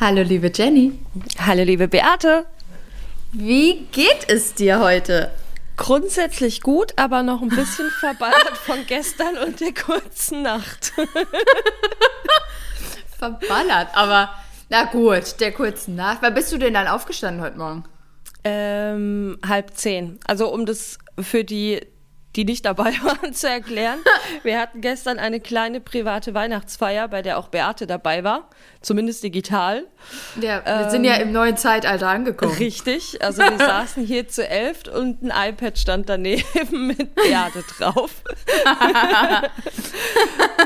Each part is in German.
Hallo, liebe Jenny. Hallo, liebe Beate. Wie geht es dir heute? Grundsätzlich gut, aber noch ein bisschen verballert von gestern und der kurzen Nacht. verballert, aber na gut, der kurzen Nacht. Wann bist du denn dann aufgestanden heute Morgen? Ähm, halb zehn. Also um das für die die nicht dabei waren, zu erklären. Wir hatten gestern eine kleine private Weihnachtsfeier, bei der auch Beate dabei war, zumindest digital. Ja, wir ähm, sind ja im neuen Zeitalter angekommen. Richtig, also wir saßen hier zu elf und ein iPad stand daneben mit Beate drauf.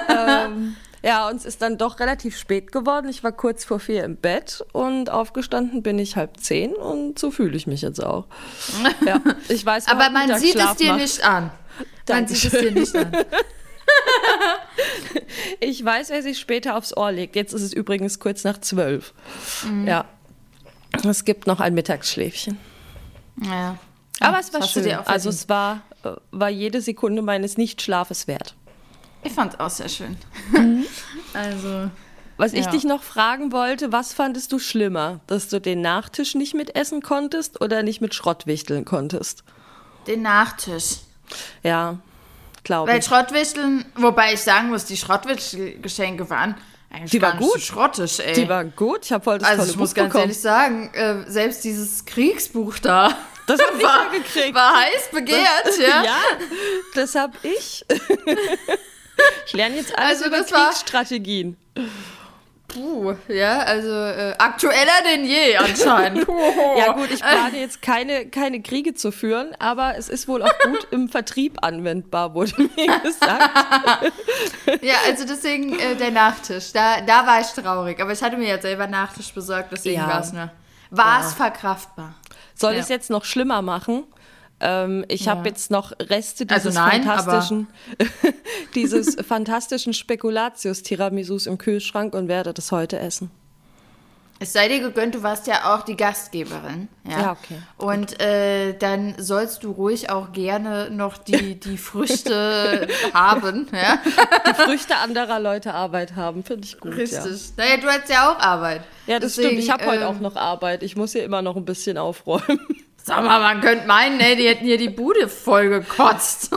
ähm, ja, uns ist dann doch relativ spät geworden. Ich war kurz vor vier im Bett und aufgestanden bin ich halb zehn und so fühle ich mich jetzt auch. Ja, ich weiß, aber man sieht es dir macht. nicht an. Man sieht es dir nicht an. ich weiß, wer sich später aufs Ohr legt. Jetzt ist es übrigens kurz nach zwölf. Mhm. Ja. Es gibt noch ein Mittagsschläfchen. Ja. Aber es war schön. Also es war, äh, war jede Sekunde meines Nichtschlafes wert. Ich fand es auch sehr schön. Mhm. also. Was ich ja. dich noch fragen wollte, was fandest du schlimmer? Dass du den Nachtisch nicht mitessen konntest oder nicht mit Schrott wichteln konntest? Den Nachtisch. Ja, glaube ich. Weil Schrottwichteln, wobei ich sagen muss, die Schrottwichtelgeschenke waren eigentlich die war gut. So schrottisch, ey. Die waren gut. Ich habe voll das Also ich Buch muss ganz bekommen. ehrlich sagen, äh, selbst dieses Kriegsbuch da, das war, gekriegt. war heiß begehrt, das, ja. Ja, das habe ich. Ich lerne jetzt alles also über Kriegsstrategien. Puh, ja, also äh, aktueller denn je anscheinend. ja gut, ich plane jetzt keine, keine Kriege zu führen, aber es ist wohl auch gut im Vertrieb anwendbar, wurde mir gesagt. ja, also deswegen äh, der Nachtisch, da, da war ich traurig, aber ich hatte mir ja selber Nachtisch besorgt, deswegen ja. war es ne, ja. verkraftbar. Soll ja. ich es jetzt noch schlimmer machen? Ähm, ich ja. habe jetzt noch Reste dieses also nein, fantastischen, dieses fantastischen Spekulatius Tiramisus im Kühlschrank und werde das heute essen. Es sei dir gegönnt, du warst ja auch die Gastgeberin. Ja, ja okay. Und äh, dann sollst du ruhig auch gerne noch die, die Früchte haben. Ja? Die Früchte anderer Leute Arbeit haben, finde ich gut. Richtig. Ja. Naja, du hast ja auch Arbeit. Ja, das Deswegen, stimmt. Ich habe ähm, heute auch noch Arbeit. Ich muss hier immer noch ein bisschen aufräumen. Sag mal, man könnte meinen, ey, die hätten hier die Bude voll gekotzt.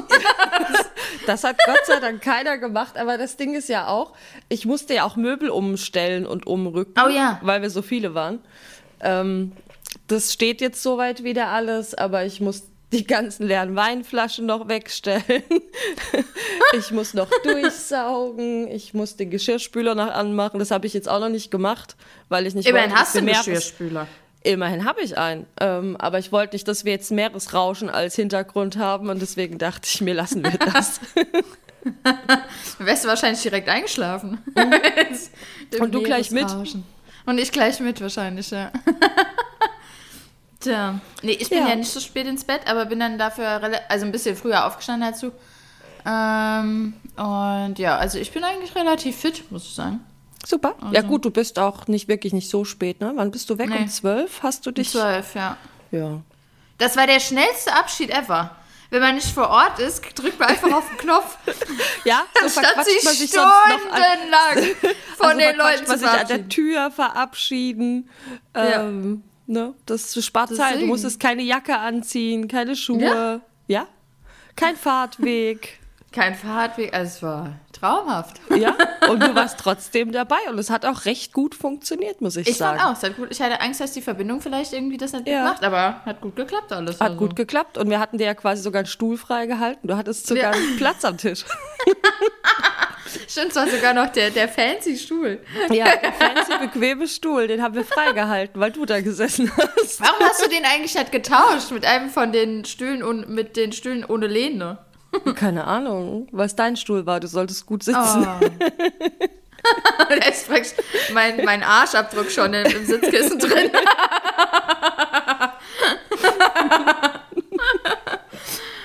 das hat Gott sei Dank keiner gemacht, aber das Ding ist ja auch, ich musste ja auch Möbel umstellen und umrücken, oh, ja. weil wir so viele waren. Ähm, das steht jetzt soweit wieder alles, aber ich muss die ganzen leeren Weinflaschen noch wegstellen. ich muss noch durchsaugen. Ich muss den Geschirrspüler noch anmachen. Das habe ich jetzt auch noch nicht gemacht, weil ich nicht Immerhin hast du einen Geschirrspüler. Immerhin habe ich einen. Ähm, aber ich wollte nicht, dass wir jetzt Meeresrauschen als Hintergrund haben und deswegen dachte ich mir, lassen wir das. Dann wärst du wahrscheinlich direkt eingeschlafen. Mhm. und du gleich mit. Und ich gleich mit wahrscheinlich, ja. Tja. Nee, ich bin ja. ja. nicht so spät ins Bett, aber bin dann dafür also ein bisschen früher aufgestanden dazu. Ähm, und ja, also ich bin eigentlich relativ fit, muss ich sagen. Super. Also. Ja gut, du bist auch nicht wirklich nicht so spät, ne? Wann bist du weg? Nee. Um zwölf hast du dich? Um zwölf, ja. Ja. Das war der schnellste Abschied ever. Wenn man nicht vor Ort ist, drückt man einfach auf den Knopf. ja, so statt sich man sich stundenlang von also den Leuten man zu sich an der Tür verabschieden. Ja. Ähm, ne? Das spart Deswegen. Zeit. Du musstest keine Jacke anziehen, keine Schuhe. Ja. ja? Kein Fahrtweg. Kein Fahrtweg, also es war traumhaft. Ja, und du warst trotzdem dabei und es hat auch recht gut funktioniert, muss ich, ich sagen. Ich fand auch, es hat gut. Ich hatte Angst, dass die Verbindung vielleicht irgendwie das nicht ja. macht, aber hat gut geklappt alles. Hat also. gut geklappt und wir hatten dir ja quasi sogar einen Stuhl freigehalten. Du hattest sogar ja. Platz am Tisch. Stimmt, es war sogar noch der, der fancy Stuhl. Ja, der fancy, bequeme Stuhl, den haben wir freigehalten, weil du da gesessen hast. Warum hast du den eigentlich nicht getauscht mit einem von den Stühlen und mit den Stühlen ohne Lehne? Keine Ahnung, weil es dein Stuhl war. Du solltest gut sitzen. Oh. da ist mein, mein Arschabdruck schon im, im Sitzkissen drin.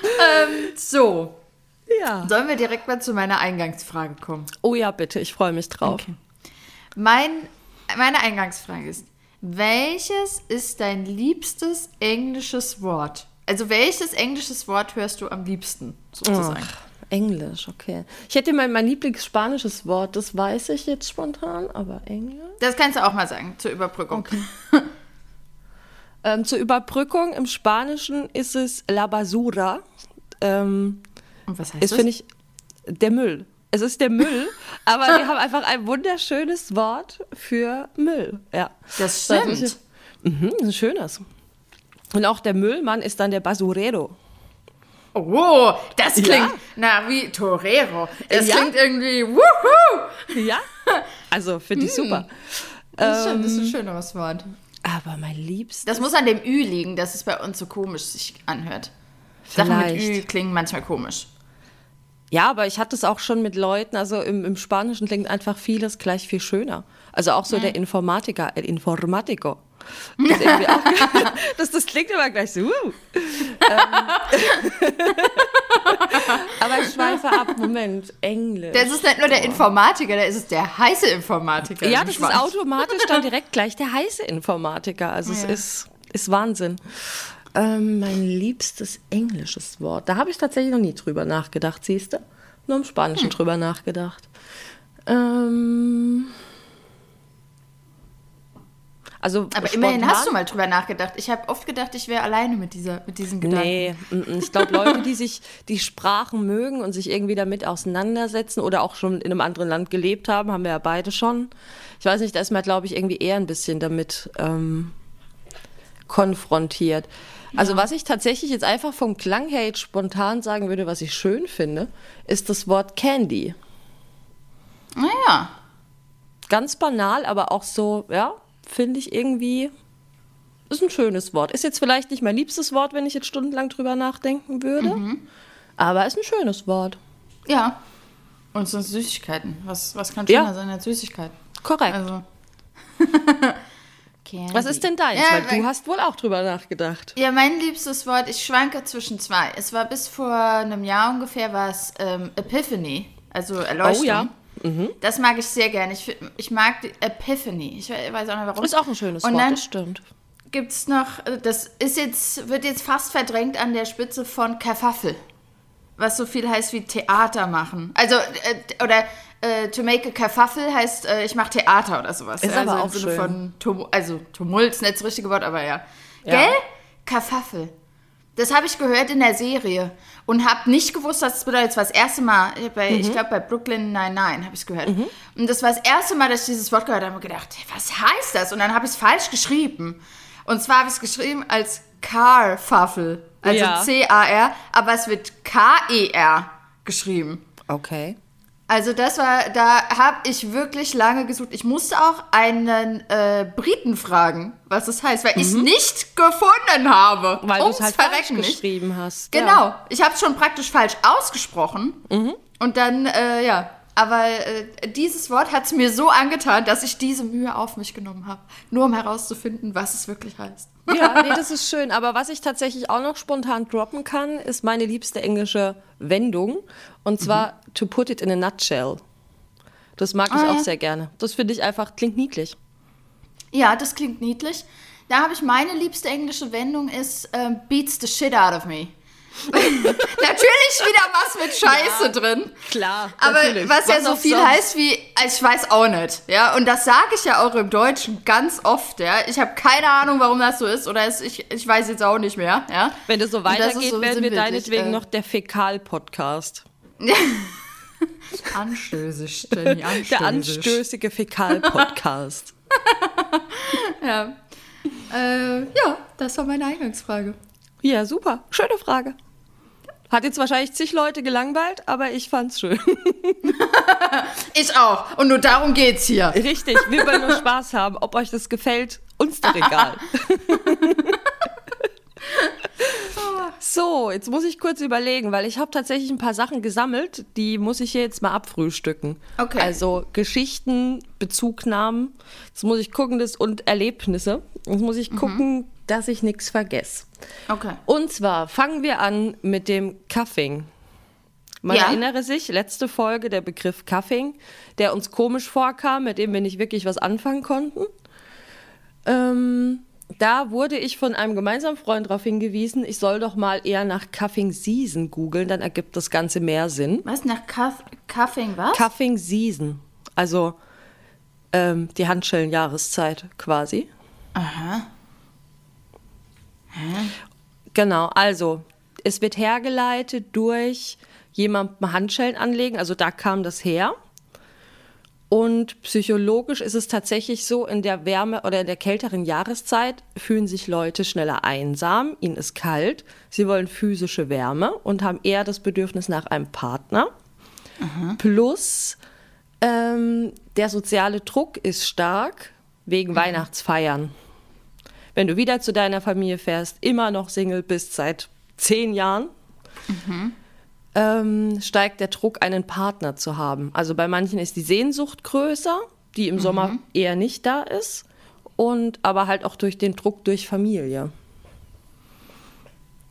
ähm, so. Ja. Sollen wir direkt mal zu meiner Eingangsfrage kommen? Oh ja, bitte. Ich freue mich drauf. Okay. Mein, meine Eingangsfrage ist: Welches ist dein liebstes englisches Wort? Also welches englisches Wort hörst du am liebsten sozusagen? Englisch, okay. Ich hätte mein, mein Lieblingsspanisches Wort, das weiß ich jetzt spontan, aber Englisch. Das kannst du auch mal sagen, zur Überbrückung. Ähm, zur Überbrückung im Spanischen ist es la basura. Ähm, Und was heißt ist, das? finde ich, der Müll. Es ist der Müll, aber wir haben einfach ein wunderschönes Wort für Müll. Ja. Das stimmt. ist- Mhm, das ist ein schönes. Und auch der Müllmann ist dann der Basurero. Oh, das klingt Ja. na wie Torero. Das Ja. klingt irgendwie wuhu. Ja? Also finde ich super. Das ist, schon, das ist ein schöneres Wort. Aber mein Liebstes. Das muss an dem Ü liegen, dass es bei uns so komisch sich anhört. Sachen mit Ü Vielleicht. klingen manchmal komisch. Ja, aber ich hatte es auch schon mit Leuten, also im, im Spanischen klingt einfach vieles gleich viel schöner. Also auch so der Informatiker, el Informatico. Das, das, das klingt immer gleich so. Uh. Ähm. aber ich schweife ab. Moment, Englisch. Das ist nicht nur der Informatiker, da ist es der heiße Informatiker. ja, das ist automatisch dann direkt gleich der heiße Informatiker. Also Ja. es ist, ist Wahnsinn. Ähm, mein liebstes englisches Wort. Da habe ich tatsächlich noch nie drüber nachgedacht, siehst du? Nur im Spanischen drüber nachgedacht. Ähm, also Aber immerhin spontan- hast du mal drüber nachgedacht. Ich habe oft gedacht, ich wäre alleine mit, dieser, mit diesen Gedanken. Nee, mm, mm. ich glaube, Leute, die sich die Sprachen mögen und sich irgendwie damit auseinandersetzen oder auch schon in einem anderen Land gelebt haben, haben wir ja beide schon. Ich weiß nicht, da ist man, glaube ich, irgendwie eher ein bisschen damit ähm, konfrontiert. Also was ich tatsächlich jetzt einfach vom Klang her jetzt spontan sagen würde, was ich schön finde, ist das Wort Candy. Naja, Ganz banal, aber auch so, ja, finde ich irgendwie, ist ein schönes Wort. Ist jetzt vielleicht nicht mein liebstes Wort, wenn ich jetzt stundenlang drüber nachdenken würde, aber ist ein schönes Wort. ja. Und so Süßigkeiten. Was, was kann Ja. schöner sein als Süßigkeiten? Korrekt. Also. Candy. Was ist denn deins? Ja, weil- du hast wohl auch drüber nachgedacht. Ja, mein liebstes Wort, ich schwanke zwischen zwei. Es war bis vor einem Jahr ungefähr, war es ähm, Epiphany, also Erleuchtung. Oh ja. Das mag ich sehr gerne. Ich, ich mag die Epiphany. Ich we- weiß auch nicht warum. Ist auch ein schönes Und Wort, dann das stimmt. gibt es noch, äh, das ist jetzt, wird jetzt fast verdrängt an der Spitze von Kerfuffle. Was so viel heißt wie Theater machen. Also, äh, oder äh, to make a Kerfuffle heißt, äh, ich mache Theater oder sowas. Ist also aber im auch Sinne schön. von, Tum also Tumult ist nicht das richtige Wort, aber ja. Ja. Gell? Kerfuffle. Das habe ich gehört in der Serie und habe nicht gewusst, was das bedeutet. Das war das erste Mal, bei, Mhm. ich glaube bei Brooklyn Nine-Nine habe ich es gehört. Und das war das erste Mal, dass ich dieses Wort gehört habe und gedacht, was heißt das? Und dann habe ich es falsch geschrieben. Und zwar habe ich es geschrieben als Carfuffle, also Ja. C-A-R, aber es wird K-E-R geschrieben. Okay. Also das war, da habe ich wirklich lange gesucht. Ich musste auch einen äh, Briten fragen, was das heißt, weil ich es nicht gefunden habe. Mhm. Weil du es halt falsch nicht. geschrieben hast. Genau. Ja. Ich habe es schon praktisch falsch ausgesprochen. Mhm. Und dann, äh, ja. Aber äh, dieses Wort hat es mir so angetan, dass ich diese Mühe auf mich genommen habe. Nur um herauszufinden, was es wirklich heißt. Ja, nee, das ist schön. Aber was ich tatsächlich auch noch spontan droppen kann, ist meine liebste englische Wendung. Und zwar to put it in a nutshell. Das mag ich Ah, auch ja. sehr gerne. Das finde ich einfach, klingt niedlich. Ja, das klingt niedlich. Da habe ich meine liebste englische Wendung ist ähm, beats the shit out of me. Natürlich wieder was mit Scheiße drin. Klar. Aber natürlich. was ja so auch viel sonst? heißt wie, ich weiß auch nicht, ja. Und das sage ich ja auch im Deutschen ganz oft, ja. Ich habe keine Ahnung, warum das so ist, oder es, ich, ich weiß jetzt auch nicht mehr, ja. Wenn es so weitergeht, so werden wir deinetwegen äh. noch der Fäkal-Podcast. Anstößig, Jenny, Der anstößige Fäkal-Podcast. Ja. Äh, ja, das war meine Eingangsfrage. ja, super. Schöne Frage. Hat jetzt wahrscheinlich zig Leute gelangweilt, aber ich fand's schön. Ich auch. Und nur darum geht's hier. Richtig, wir wollen nur Spaß haben. Ob euch das gefällt, uns doch egal. So, jetzt muss ich kurz überlegen, weil ich habe tatsächlich ein paar Sachen gesammelt, die muss ich hier jetzt mal abfrühstücken. Okay. Also Geschichten, Bezugnahmen, jetzt muss ich gucken, das und Erlebnisse. Jetzt muss ich gucken, dass ich nichts vergesse. Okay. Und zwar fangen wir an mit dem Cuffing. Man Ja. erinnere sich, letzte Folge der Begriff Cuffing, der uns komisch vorkam, mit dem wir nicht wirklich was anfangen konnten. Ähm, da wurde ich von einem gemeinsamen Freund darauf hingewiesen, ich soll doch mal eher nach Cuffing Season googeln, dann ergibt das Ganze mehr Sinn. Was nach Cuff Cuffing was? Cuffing Season, also ähm, die Handschellenjahreszeit quasi. Aha. Genau, also es wird hergeleitet durch jemandem Handschellen anlegen, also da kam das her. Und psychologisch ist es tatsächlich so, in der Wärme oder in der kälteren Jahreszeit fühlen sich Leute schneller einsam, ihnen ist kalt, sie wollen physische Wärme und haben eher das Bedürfnis nach einem Partner. Plus ähm, der soziale Druck ist stark wegen Weihnachtsfeiern. Wenn du wieder zu deiner Familie fährst, immer noch Single bist seit zehn Jahren, ähm, steigt der Druck, einen Partner zu haben. Also bei manchen ist die Sehnsucht größer, die im Sommer eher nicht da ist. Und aber halt auch durch den Druck durch Familie.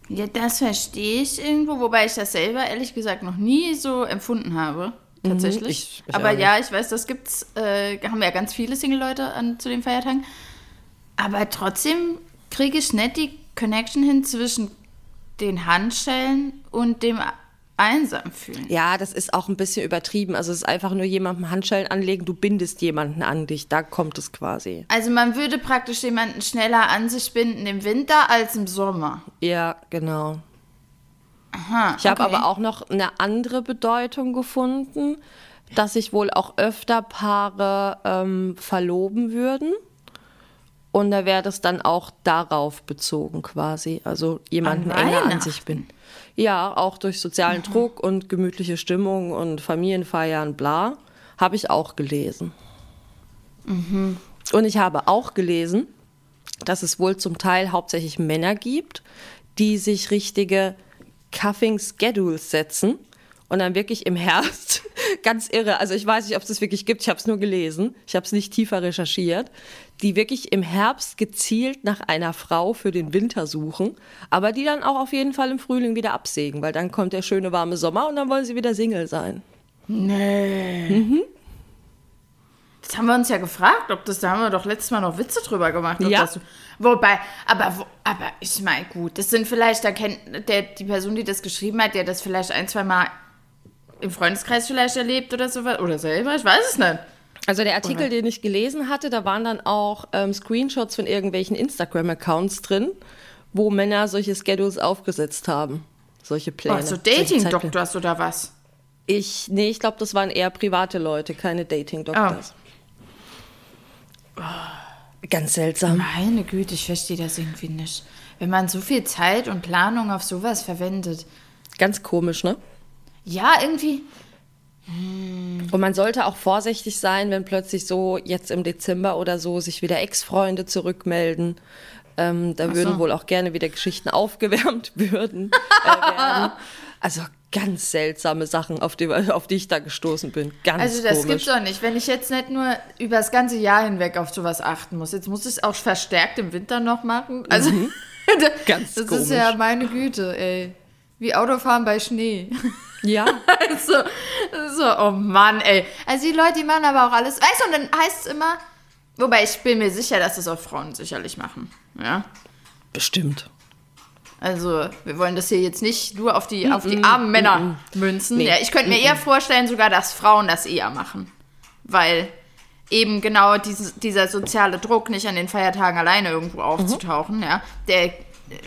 Ja, das verstehe ich irgendwo, wobei ich das selber ehrlich gesagt noch nie so empfunden habe. Tatsächlich. Mhm, ich- ich Aber ja, ich weiß, das gibt's, äh, haben ja ganz viele Single-Leute an zu den Feiertagen. Aber trotzdem kriege ich nicht die Connection hin zwischen den Handschellen und dem einsam fühlen. Ja, das ist auch ein bisschen übertrieben. Also es ist einfach nur jemandem Handschellen anlegen, du bindest jemanden an dich, da kommt es quasi. Also man würde praktisch jemanden schneller an sich binden im Winter als im Sommer. Ja, genau. Aha, Ich habe okay. aber auch noch eine andere Bedeutung gefunden, dass sich wohl auch öfter Paare ähm, verloben würden. Und da wäre das dann auch darauf bezogen quasi. Also jemanden An enger an sich bin. Ja, auch durch sozialen Druck und gemütliche Stimmung und Familienfeiern, bla, habe ich auch gelesen. Und ich habe auch gelesen, dass es wohl zum Teil hauptsächlich Männer gibt, die sich richtige Cuffing Schedules setzen und dann wirklich im Herbst, ganz irre, also ich weiß nicht, ob es das wirklich gibt, ich habe es nur gelesen, ich habe es nicht tiefer recherchiert, die wirklich im Herbst gezielt nach einer Frau für den Winter suchen, aber die dann auch auf jeden Fall im Frühling wieder absägen, weil dann kommt der schöne warme Sommer und dann wollen sie wieder Single sein. Das haben wir uns ja gefragt, ob das, da haben wir doch letztes Mal noch Witze drüber gemacht. Ja. Das, wobei, aber, wo- aber ich meine, gut, das sind vielleicht, da kennt der, die Person, die das geschrieben hat, der das vielleicht ein, zwei Mal im Freundeskreis vielleicht erlebt oder sowas, oder selber, ich weiß es nicht. Also der Artikel, den ich gelesen hatte, da waren dann auch ähm, Screenshots von irgendwelchen Instagram-Accounts drin, wo Männer solche Schedules aufgesetzt haben. Solche Pläne. Oh, so. Dating-Doktors oder was? Ich, nee, ich glaube, das waren eher private Leute, keine Dating-Doktors. Ganz seltsam. Meine Güte, ich verstehe das irgendwie nicht. Wenn man so viel Zeit und Planung auf sowas verwendet. Ganz komisch, ne? Ja, irgendwie. Und man sollte auch vorsichtig sein, wenn plötzlich so jetzt im Dezember oder so sich wieder Ex-Freunde zurückmelden. Ähm, da würden wohl auch gerne wieder Geschichten aufgewärmt würden, äh. Also ganz seltsame Sachen, auf die, auf die ich da gestoßen bin. Ganz Also das komisch. gibt's doch nicht. Wenn ich jetzt nicht nur über das ganze Jahr hinweg auf sowas achten muss, jetzt muss ich es auch verstärkt im Winter noch machen. Also Ganz das komisch. ist ja meine Güte, ey. Wie Autofahren bei Schnee. Ja, so, so, oh Mann, ey. Also die Leute, die machen aber auch alles. Weißt du, und dann heißt es immer, wobei ich bin mir sicher, dass das auch Frauen sicherlich machen. Ja. bestimmt. Also, wir wollen das hier jetzt nicht nur auf die, auf die armen Männer münzen. Nee. Ja, ich könnte mir eher vorstellen, sogar, dass Frauen das eher machen. Weil eben genau dieses, dieser soziale Druck, nicht an den Feiertagen alleine irgendwo aufzutauchen, ja, der, äh,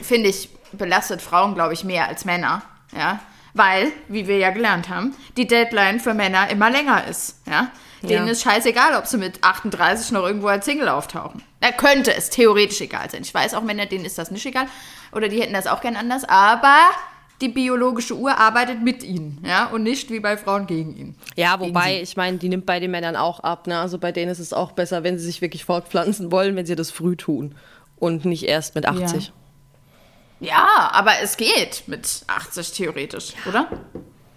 finde ich, belastet Frauen, glaube ich, mehr als Männer. Ja. Weil, wie wir ja gelernt haben, die Deadline für Männer immer länger ist. Ja. Denen Ja. ist scheißegal, ob sie mit 38 noch irgendwo als Single auftauchen. Da könnte es theoretisch egal sein. Ich weiß auch, Männer, denen ist das nicht egal. Oder die hätten das auch gern anders. Aber die biologische Uhr arbeitet mit ihnen. Ja, und nicht wie bei Frauen gegen ihn. Ja, wobei, ich meine, die nimmt bei den Männern auch ab. Ne? Also bei denen ist es auch besser, wenn sie sich wirklich fortpflanzen wollen, wenn sie das früh tun. Und nicht erst mit 80. Ja, aber es geht mit 80 theoretisch, oder?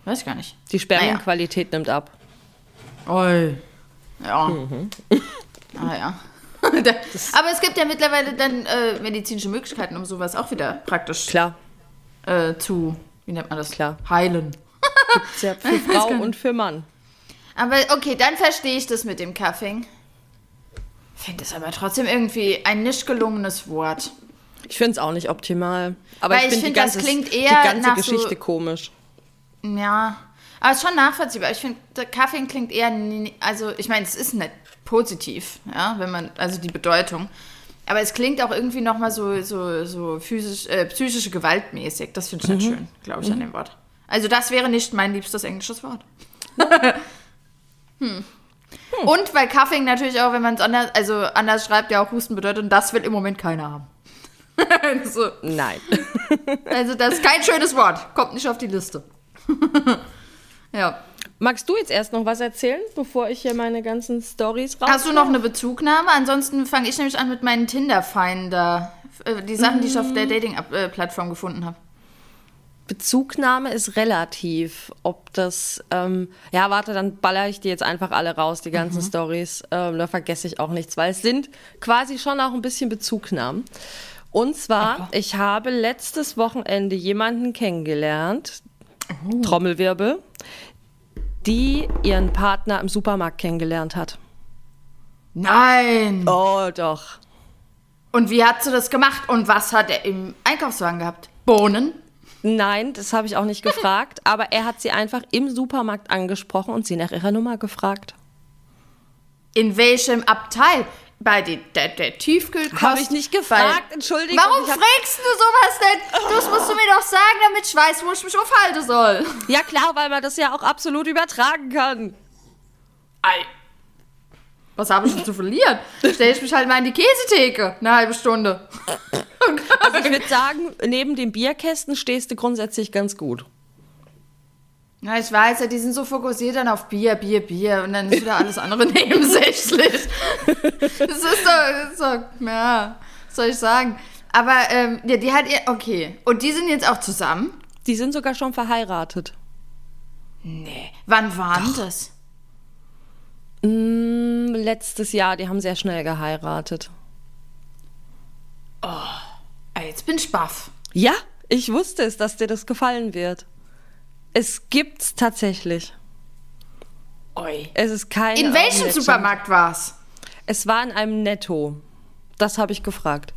Weiß ich gar nicht. Die Spermienqualität nimmt ab. Oi. Ja. Ah ja. Aber es gibt ja mittlerweile dann äh, medizinische Möglichkeiten, um sowas auch wieder praktisch Klar. äh, zu, wie nennt man das? Klar. Heilen. Ist ja für Frau und für Mann. Aber okay, dann verstehe ich das mit dem Cuffing. Finde es aber trotzdem irgendwie ein nicht gelungenes Wort. Ich finde es auch nicht optimal. Aber Weil ich ich finde die find, das ganze, klingt die eher ganze nach so- Geschichte komisch. Ja, aber es ist schon nachvollziehbar. Ich finde, Kaffee klingt eher, also ich meine, es ist nicht positiv, ja, wenn man, also die Bedeutung. Aber es klingt auch irgendwie nochmal so, so, so physisch, äh, psychische Gewaltmäßig. Das finde ich nicht schön, glaube ich, an dem Wort. Also das wäre nicht mein liebstes englisches Wort. hm. Und weil Cuffing natürlich auch, wenn man es anders, also anders schreibt, ja auch Husten bedeutet, und das will im Moment keiner haben. so. Nein. Also das ist kein schönes Wort. Kommt nicht auf die Liste. ja. Magst du jetzt erst noch was erzählen, bevor ich hier meine ganzen Stories raus? Hast du noch eine Bezugnahme? Ansonsten fange ich nämlich an mit meinen Tinder-Finder. Äh, Die Sachen, die ich auf der Dating-Plattform gefunden habe. Bezugnahme ist relativ. Ob das, ähm, ja, warte, dann baller ich dir jetzt einfach alle raus, die ganzen Stories. Ähm, da vergesse ich auch nichts, weil es sind quasi schon auch ein bisschen Bezugnahmen. Und zwar, ich habe letztes Wochenende jemanden kennengelernt, Trommelwirbel, die ihren Partner im Supermarkt kennengelernt hat. Nein! Oh, doch. Und wie hat sie das gemacht? Und was hat er im Einkaufswagen gehabt? Bohnen? Nein, das habe ich auch nicht gefragt, aber er hat sie einfach im Supermarkt angesprochen und sie nach ihrer Nummer gefragt. In welchem Abteil? Bei den, der, der Tiefkühlkost? Habe ich nicht gefragt, Bei- Entschuldigung. Warum fragst du sowas denn? Das musst du mir doch sagen, damit ich weiß, wo ich mich aufhalten soll. Ja klar, weil man das ja auch absolut übertragen kann. Ei. Was habe ich denn zu verlieren? Stell ich mich halt mal in die Käsetheke, eine halbe Stunde. Also ich würde sagen, neben dem Bierkästen stehst du grundsätzlich ganz gut. Ja, ich weiß ja, die sind so fokussiert dann auf Bier, Bier, Bier und dann ist wieder alles andere nebensächlich. Das ist doch, das ist doch ja, was soll ich sagen? Aber ähm, ja, die hat ihr, okay. Und die sind jetzt auch zusammen? Die sind sogar schon verheiratet. Nee. Wann waren das? Mm, letztes Jahr, die haben sehr schnell geheiratet. Ah, Jetzt bin ich baff. Ja, ich wusste es, dass dir das gefallen wird. Es gibt's tatsächlich. Oi. Es ist kein. In welchem. Supermarkt war's? Es war in einem Netto. Das habe ich gefragt.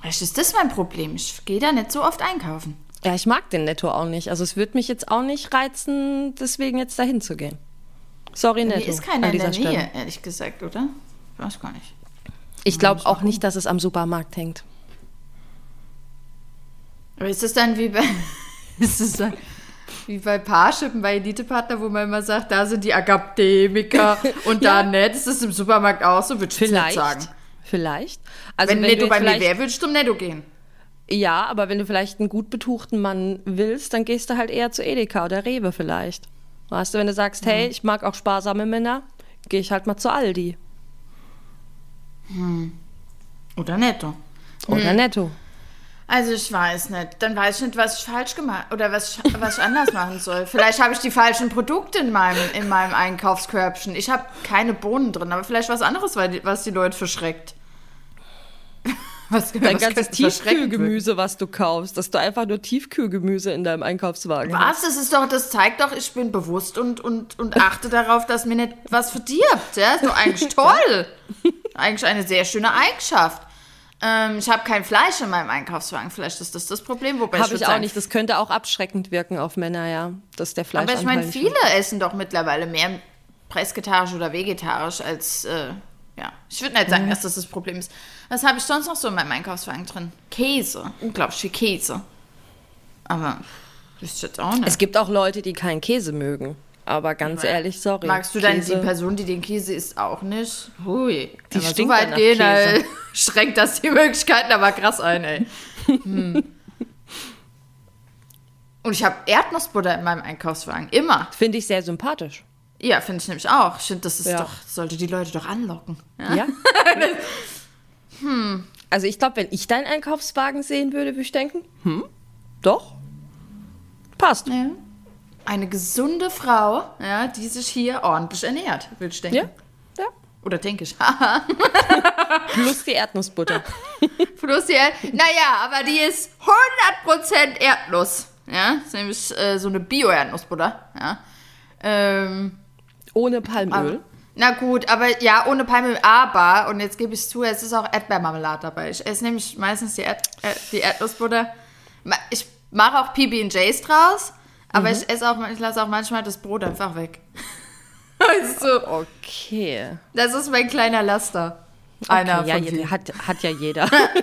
Vielleicht ist das mein Problem. Ich gehe da nicht so oft einkaufen. Ja, ich mag den Netto auch nicht. Also es würde mich jetzt auch nicht reizen, deswegen jetzt dahin zu gehen. Sorry, Netto. Mir ist keiner in der Nähe, ehrlich gesagt, oder? Ich weiß gar nicht. Ich glaube auch nicht, dass es am Supermarkt hängt. Aber ist das dann wie bei, ist das dann wie bei Paarschippen, bei Elitepartner, wo man immer sagt, da sind die Akademiker und da Ja. nicht? Ist das im Supermarkt auch so? Würde ich nicht sagen. Vielleicht. Also Wenn, wenn, Netto du bei mir wäre, würde ich zum Netto gehen. Ja, aber wenn du vielleicht einen gut betuchten Mann willst, dann gehst du halt eher zu Edeka oder Rewe vielleicht. Weißt du, wenn du sagst, hey, Mhm. ich mag auch sparsame Männer, gehe ich halt mal zu Aldi Oder Netto. oder Netto. Also ich weiß nicht. Dann weiß ich nicht, was ich falsch gemacht oder was ich, was ich anders machen soll. Vielleicht habe ich die falschen Produkte in meinem, in meinem Einkaufskörbchen. Ich habe keine Bohnen drin, aber vielleicht was anderes, was die Leute verschreckt. Was, Dein was ganzes? Tiefkühlgemüse, was du kaufst, dass du einfach nur Tiefkühlgemüse in deinem Einkaufswagen hast. Was? Das ist doch, das zeigt doch, ich bin bewusst und, und, und achte darauf, dass mir nicht was verdirbt. Ja, ist doch eigentlich toll. Eigentlich eine sehr schöne Eigenschaft. Ähm, ich habe kein Fleisch in meinem Einkaufswagen. Vielleicht ist das das Problem. Wobei Habe ich auch sagen, nicht. Das könnte auch abschreckend wirken auf Männer, ja. Dass der Fleisch Aber ich meine, viele essen doch mittlerweile mehr presketarisch oder vegetarisch als, äh, ja. Ich würde nicht sagen, Mhm. dass das das Problem ist. Was habe ich sonst noch so in meinem Einkaufswagen drin? Käse. Unglaublich viel Käse. Aber, wüsste ich jetzt auch nicht. Es gibt auch Leute, die keinen Käse mögen. Aber ganz ehrlich, sorry. Magst du dann die Person, die den Käse isst, auch nicht? Hui. Die wir so weit gehen, Käse. ey, schränkt das die Möglichkeiten aber krass ein, ey. Hm. Und ich habe Erdnussbutter in meinem Einkaufswagen. Immer. Finde ich sehr sympathisch. Ja, finde ich nämlich auch. Ich finde, das ist Ja. doch, sollte die Leute doch anlocken. Ja? Ja? hm. Also ich glaube, wenn ich deinen Einkaufswagen sehen würde, würde ich denken, hm, doch, passt. Ja. Eine gesunde Frau, ja, die sich hier ordentlich ernährt, würde ich denken. Ja, ja. Oder denke ich. Plus die Erdnussbutter. Plus die, naja, aber die ist 100% Erdnuss. Ja, das ist nämlich äh, so eine Bio-Erdnussbutter. Ja. Ähm, Ohne aber, Palmöl. Na gut, aber ja, ohne Palmöl, aber, und jetzt gebe ich es zu, es ist auch Erdbeermarmelade dabei. Ich esse nämlich meistens die, Erd, äh, die Erdnussbutter. Ich mache auch PB&Js draus, aber ich esse auch, ich lasse auch manchmal das Brot einfach weg. also, Okay. das ist mein kleiner Laster. Einer okay, ja, von jeder, hat, hat ja jeder. jeder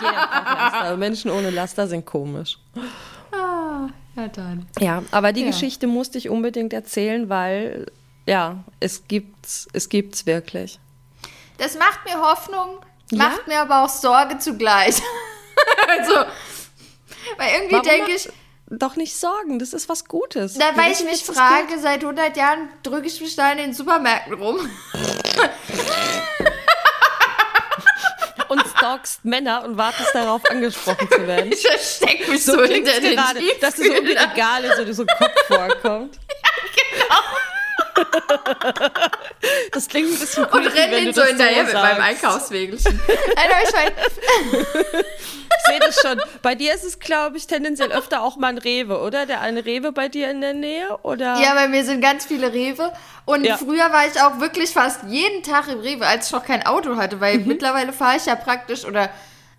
braucht Laster. Aber Menschen ohne Laster sind komisch. Ah, ja dann. Ja, aber die Ja. Geschichte musste ich unbedingt erzählen, weil ja, es gibt's, es gibt's wirklich. Das macht mir Hoffnung, Ja? macht mir aber auch Sorge zugleich. also, weil irgendwie denke ich, Doch nicht sorgen, das ist was Gutes. Da, weil ich mich frage, seit 100 Jahren drücke ich mich da in den Supermärkten rum. Und stalkst Männer und wartest darauf, angesprochen zu werden. Ich verstecke mich so, So hinter den gerade, dass du so um die Tiefkühlern. Regale so, so ein Kopf vorkommt. Das klingt ein bisschen Und creepy, renne wenn den so hinterher mit meinem. Einkaufswägelchen. Alter, ich mein, Ich sehe das schon. Bei dir ist es, glaube ich, tendenziell öfter auch mal ein Rewe, oder? Der eine Rewe bei dir in der Nähe? Oder? ja, bei mir sind ganz viele Rewe. Und Ja. früher war ich auch wirklich fast jeden Tag im Rewe, als ich noch kein Auto hatte, weil Mhm. mittlerweile fahre ich ja praktisch oder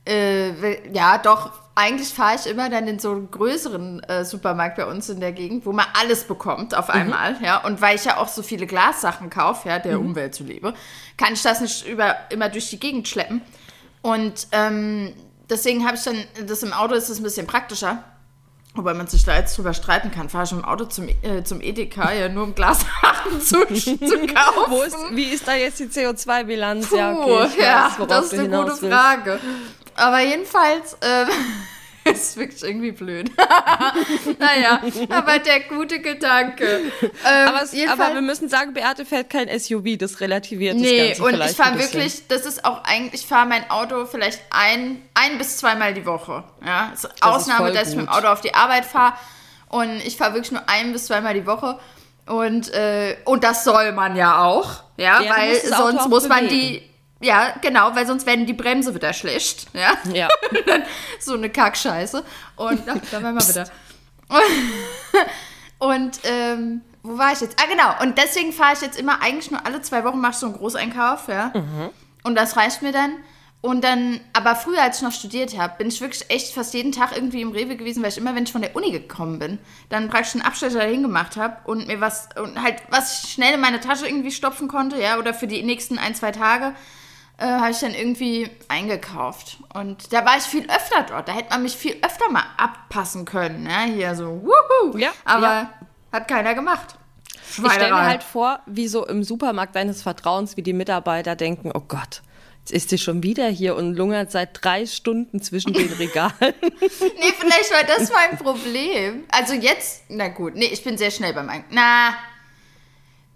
äh, ja, doch, eigentlich fahre ich immer dann in so einen größeren äh, Supermarkt bei uns in der Gegend, wo man alles bekommt Mhm. auf einmal, ja. Und weil ich ja auch so viele Glassachen kaufe, ja, der Mhm. Umwelt zuliebe, kann ich das nicht über, immer durch die Gegend schleppen. Und ähm, deswegen habe ich dann, das im Auto ist es ein bisschen praktischer. Wobei man sich da jetzt drüber streiten kann. Fahre ich im Auto zum, äh, zum Edeka, ja, nur um Glassachen zu, zu kaufen. Wo ist, wie ist da jetzt die CO2-Bilanz? Puh, Ja, okay, ja, weiß, das ist eine gute willst. Frage. Aber jedenfalls, ähm, ist wirklich irgendwie blöd. naja, aber der gute Gedanke. Ähm, Aber, es, jedenfalls- aber wir müssen sagen, Beate fährt kein SUV, das relativiert das Nee, Ganze und ich fahre wirklich, das ist auch eigentlich, ich fahre mein Auto vielleicht ein, ein bis zweimal die Woche. Ja, es ist Ausnahme, voll dass ich mit dem. Auto auf die Arbeit fahre. Und ich fahre wirklich nur ein bis zweimal die Woche. Und, äh, und das soll man ja auch. Ja, Ja, weil das sonst muss man bewegen. die. Ja, genau, weil sonst werden die Bremse wieder schlecht. Ja. Ja. so eine Kackscheiße. Und ach, da waren wir wieder. Und ähm, wo war ich jetzt? Ah, genau. Und deswegen fahre ich jetzt immer eigentlich nur alle zwei Wochen mache ich so einen Großeinkauf, ja. Und das reicht mir dann. Und dann, aber früher, als ich noch studiert habe, bin ich wirklich echt fast jeden Tag irgendwie im Rewe gewesen, weil ich immer, wenn ich von der Uni gekommen bin, dann praktisch einen Abstecher dahin gemacht habe und mir was, und halt, was ich schnell in meine Tasche irgendwie stopfen konnte, ja, oder für die nächsten ein, zwei Tage, äh, habe ich dann irgendwie eingekauft. Und da war ich viel öfter dort. Da hätte man mich viel öfter mal abpassen können, ja, hier so, wuhu. Ja, Aber ja. hat keiner gemacht. Ich stelle mir halt vor, wie so im Supermarkt deines Vertrauens, wie die Mitarbeiter denken, oh Gott, jetzt ist sie schon wieder hier und lungert seit drei Stunden zwischen den Regalen. Nee, vielleicht war das mein Problem. Also jetzt, na gut, nee, ich bin sehr schnell beim Einkaufen. Na,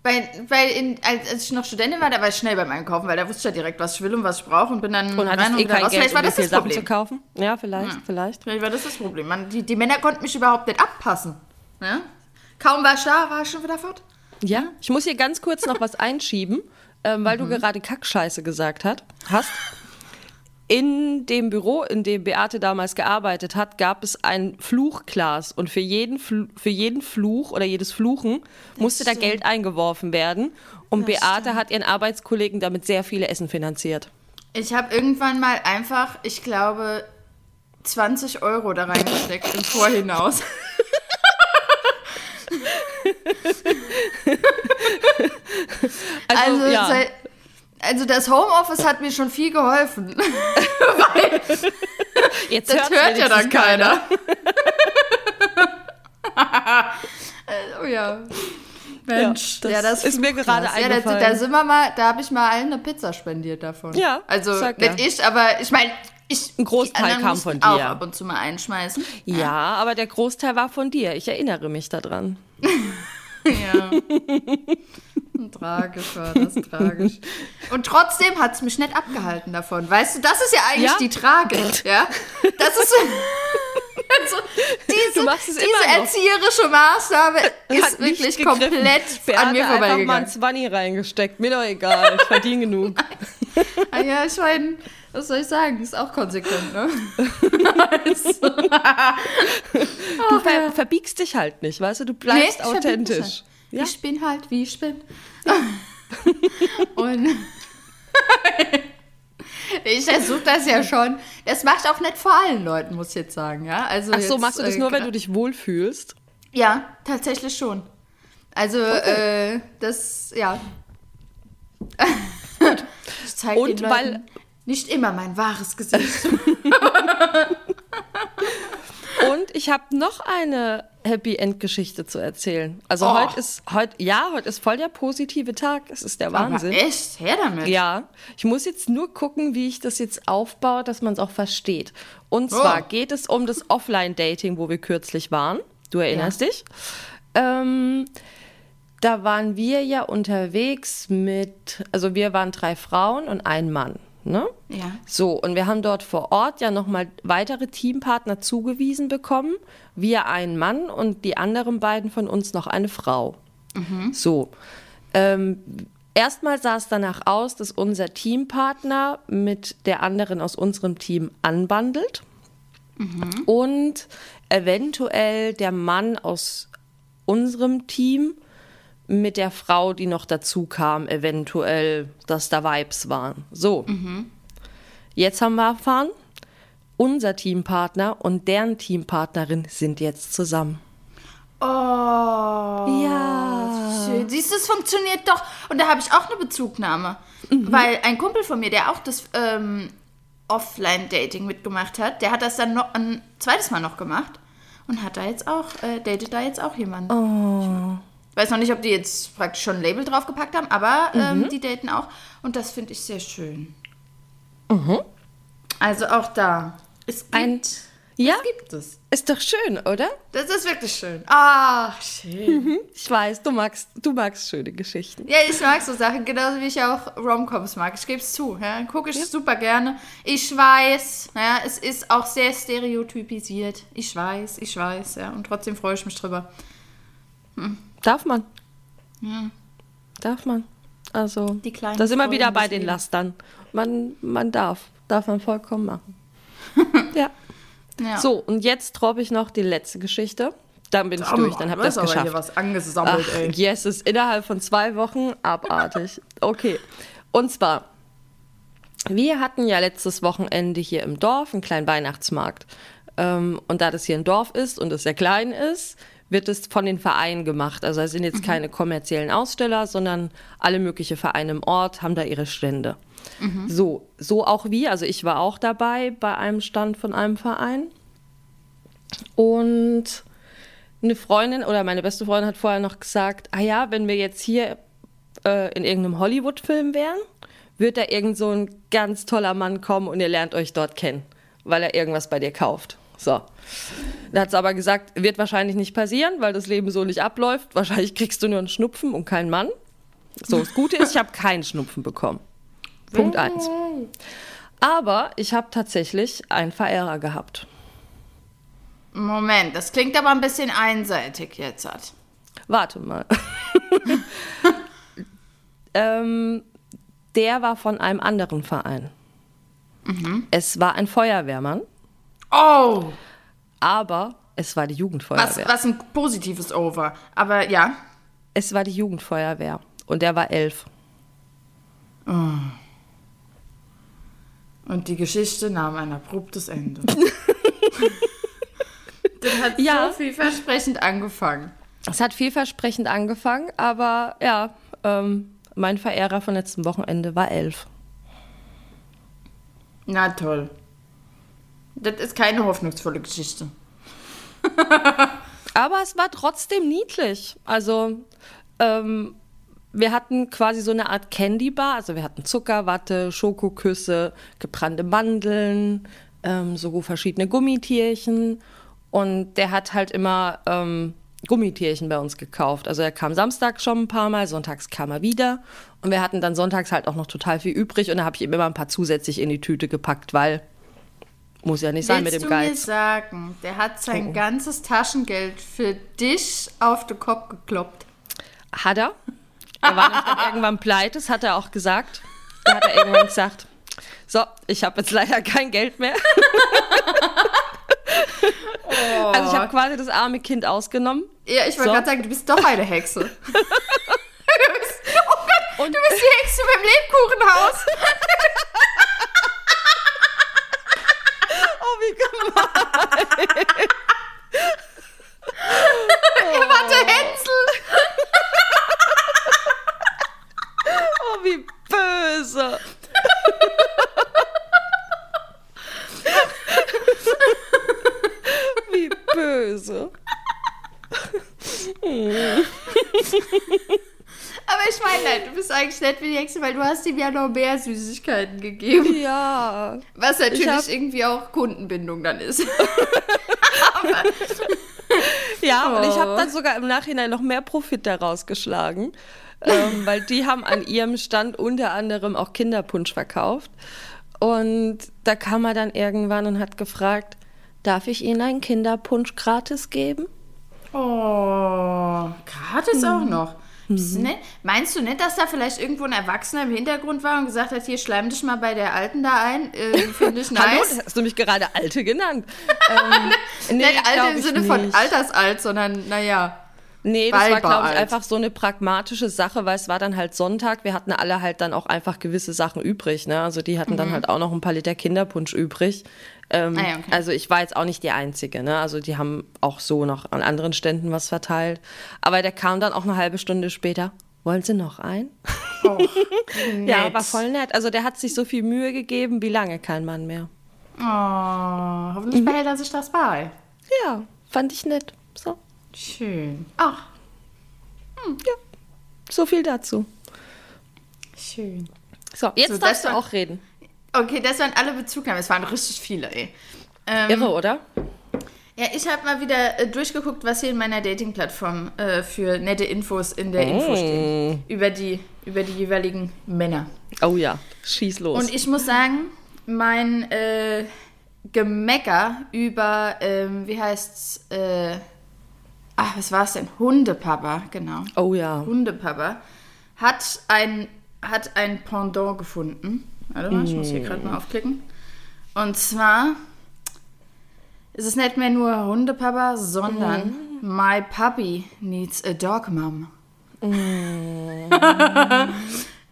bei, bei in, als, als ich noch Studentin war, da war ich schnell beim Einkaufen, weil da wusste ich ja direkt, was ich will und was ich brauche und bin dann Und hattest eh wieder kein raus. Geld, Vielleicht war das das Sachen zu Problem. kaufen. Ja, vielleicht, vielleicht. Vielleicht war das das Problem. Man, die, die Männer konnten mich überhaupt nicht abpassen. Ja? Kaum war ich da, war ich schon wieder fort. Ja, ich muss hier ganz kurz noch was einschieben, ähm, weil du gerade Kackscheiße gesagt hat, hast. In dem Büro, in dem Beate damals gearbeitet hat, gab es ein Fluchglas und für jeden, Fl für jeden Fluch oder jedes Fluchen musste da stimmt. Geld eingeworfen werden. Und Beate hat ihren Arbeitskollegen damit sehr viele Essen finanziert. Ich habe irgendwann mal einfach, ich glaube, 20 Euro da reingesteckt im Vorhinaus. Also, Also, ja. seit- also das Homeoffice hat mir schon viel geholfen. Weil Jetzt das hört ja dann wenigstens keiner. oh ja. Mensch, das ja, das ist mir gerade Flugglas. ja, da, eingefallen. da sind wir mal, da habe ich mal allen eine Pizza spendiert davon. Ja, also nicht ja. ich, aber ich meine, ich Ein Großteil kam von auch dir. ab und zu mal einschmeißen. Ja, aber der Großteil war von dir. Ich erinnere mich daran. Ja. tragisch war das, tragisch. Und trotzdem hat es mich nicht abgehalten davon. Weißt du, das ist ja eigentlich Ja? die Tragik, ja? Das ist also, diese, diese erzieherische Maßnahme ist wirklich gegriffen. komplett Beate an mir einfach mal ein vorbeigegangen. 20 reingesteckt. Mir doch egal. Ich verdiene genug. Ah ja, ich meine, was soll ich sagen? Ist auch konsequent, ne? Du ver verbiegst dich halt nicht, weißt du? Du bleibst verbieg mich authentisch. halt. Ja. Ich bin halt, wie ich bin. Und ich versuche das ja schon. Das macht auch nicht vor allen Leuten, muss ich jetzt sagen, ja. Also Ach so, jetzt, machst du das äh, nur, wenn gra- du dich wohlfühlst? Ja, tatsächlich schon. Also, äh, das, ja. ich zeige Und den weil- Leuten nicht immer mein wahres Gesicht. Und ich habe noch eine Happy End Geschichte zu erzählen. Also Oh. heute ist heute ja, heute ist voll der positive Tag. Es ist der Wahnsinn. Aber echt, her damit. Ja, ich muss jetzt nur gucken, wie ich das jetzt aufbaue, dass man es auch versteht. Und zwar Oh. geht es um das Offline-Dating, wo wir kürzlich waren. Du erinnerst dich? Ähm, da waren wir ja unterwegs mit, also wir waren drei Frauen und ein Mann. Ne? Ja. So, und wir haben dort vor Ort ja nochmal weitere Teampartner zugewiesen bekommen. Wir einen Mann und die anderen beiden von uns noch eine Frau. So. Ähm, erstmal sah es danach aus, dass unser Teampartner mit der anderen aus unserem Team anbandelt und eventuell der Mann aus unserem Team mit der Frau, die noch dazu kam, eventuell, dass da Vibes waren. So. Jetzt haben wir erfahren, unser Teampartner und deren Teampartnerin sind jetzt zusammen. Oh. Ja. Schön. Siehst du, es funktioniert doch. Und da habe ich auch eine Bezugnahme. Mhm. Weil ein Kumpel von mir, der auch das ähm, Offline-Dating mitgemacht hat, der hat das dann noch ein zweites Mal noch gemacht. Und hat da jetzt auch, äh, datet da jetzt auch jemanden. Oh. Weiß noch nicht, ob die jetzt praktisch schon ein Label draufgepackt haben, aber Mhm. ähm, die daten auch. Und das finde ich sehr schön. Mhm. Also auch da. Es gibt, Ein- Ja, es gibt es. ist doch schön, oder? Das ist wirklich schön. Ach, schön. Ich weiß, du magst, du magst schöne Geschichten. Ja, ich mag so Sachen, genauso wie ich auch Romcoms mag. Ich gebe es zu. Ja. Gucke ich super gerne. Ich weiß, ja, es ist auch sehr stereotypisiert. Ich weiß, ich weiß, ja. Und trotzdem freue ich mich drüber. Darf man? Darf man? Also, Die kleinen da sind wir wieder bei den. Lastern. Man, man darf. Darf man vollkommen machen. ja. Ja. So, und jetzt droppe ich noch die letzte Geschichte. Dann bin ich durch, dann habt ihr es geschafft. was angesammelt, Ach, yes, ist innerhalb von zwei Wochen abartig. Okay. Und zwar, wir hatten ja letztes Wochenende hier im Dorf einen kleinen Weihnachtsmarkt. Ähm, und da das hier ein Dorf ist und es sehr klein ist, wird es von den Vereinen gemacht. Also es sind jetzt keine kommerziellen Aussteller, sondern alle möglichen Vereine im Ort haben da ihre Stände. So, so auch wir. Also ich war auch dabei bei einem Stand von einem Verein. Und eine Freundin oder meine beste Freundin hat vorher noch gesagt, ah ja, wenn wir jetzt hier äh, in irgendeinem Hollywood-Film wären, wird da irgend so ein ganz toller Mann kommen und ihr lernt euch dort kennen, weil er irgendwas bei dir kauft. So. Da hat sie aber gesagt, wird wahrscheinlich nicht passieren, weil das Leben so nicht abläuft. Wahrscheinlich kriegst du nur einen Schnupfen und keinen Mann. So, das Gute ist, ich habe keinen Schnupfen bekommen. Punkt eins. Aber ich habe tatsächlich einen Verehrer gehabt. Moment, das klingt aber ein bisschen einseitig jetzt. Hat. Warte mal. ähm, der war von einem anderen Verein. Es war ein Feuerwehrmann, Oh, aber es war die was, Jugendfeuerwehr. was ein positives Over. Aber ja. Es war die Jugendfeuerwehr und der war elf. Und die Geschichte nahm ein abruptes Ende. das hat Ja. so vielversprechend angefangen. Es hat vielversprechend angefangen, aber ja, ähm, mein Verehrer von letztem Wochenende war elf. Na toll. Das ist keine hoffnungsvolle Geschichte. Aber es war trotzdem niedlich. Also, ähm, wir hatten quasi so eine Art Candy Bar. Also, wir hatten Zuckerwatte, Schokoküsse, gebrannte Mandeln, ähm, so verschiedene Gummitierchen. Und der hat halt immer ähm, Gummitierchen bei uns gekauft. Also, er kam samstags schon ein paar Mal, sonntags kam er wieder. Und wir hatten dann sonntags halt auch noch total viel übrig. Und da habe ich ihm immer ein paar zusätzlich in die Tüte gepackt, weil muss ja nicht sein Willst mit dem du mir Geiz. sagen, der hat sein Oh. ganzes Taschengeld für dich auf den Kopf gekloppt? Hat er. Er war dann irgendwann pleite, das hat er auch gesagt. Da hat er irgendwann gesagt, so, ich habe jetzt leider kein Geld mehr. Also ich habe quasi das arme Kind ausgenommen. Ja, ich wollte So. gerade sagen, du bist doch eine Hexe. du bist, oh Gott, Und Du bist die Hexe beim Lebkuchenhaus. oh, wie gemein. Er war der Hänsel. Oh, wie böse. wie böse. Aber ich meine, nein, du bist eigentlich nett wie die Hexe, weil du hast ihm ja noch mehr Süßigkeiten gegeben. Ja. Was natürlich hab- irgendwie auch Kundenbindung dann ist. Ja, und ich Oh. habe dann sogar im Nachhinein noch mehr Profit daraus geschlagen, ähm, weil die haben an ihrem Stand unter anderem auch Kinderpunsch verkauft. Und da kam er dann irgendwann und hat gefragt, darf ich Ihnen einen Kinderpunsch gratis geben? Oh, gratis auch noch. Du nett? Meinst du nicht, dass da vielleicht irgendwo ein Erwachsener im Hintergrund war und gesagt hat, hier schleim dich mal bei der Alten da ein, äh, finde ich Hallo, nice. das hast du mich gerade Alte genannt. ähm, nee, nicht alt glaub im Sinne von nicht. altersalt, sondern naja. Nee, das war, glaube ich, alt. einfach so eine pragmatische Sache, weil es war dann halt Sonntag. Wir hatten alle halt dann auch einfach gewisse Sachen übrig. Ne? Also die hatten dann halt auch noch ein paar Liter Kinderpunsch übrig. Ähm, Mhm. Ah ja, okay. Also ich war jetzt auch nicht die Einzige. Ne? Also die haben auch so noch an anderen Ständen was verteilt. Aber der kam dann auch eine halbe Stunde später. Wollen Sie noch ein? Oh, Ja, war voll nett. Also der hat sich so viel Mühe gegeben, wie lange kein Mann mehr. Oh, hoffentlich behält er sich das bei. Ja, fand ich nett. So, Schön. Ach, so viel dazu. schön. So, jetzt So, darfst du auch reden. Okay, das waren alle Bezugnahmen. Es waren richtig viele, ey. Ähm, Irre, oder? Ja, ich habe mal wieder äh, durchgeguckt, was hier in meiner Dating-Plattform äh, für nette Infos in der Info stehen. Über die, über die jeweiligen Männer. Oh ja, schieß los. Und ich muss sagen, mein äh, Gemecker über, ähm, wie heißt's, äh, ach, was war es denn? Hundepapa, genau. oh ja. Hundepapa hat ein, hat ein Pendant gefunden. Warte mal, ich muss hier gerade mal aufklicken. Und zwar ist es nicht mehr nur Hundepapa, sondern My Puppy Needs a Dog Mom.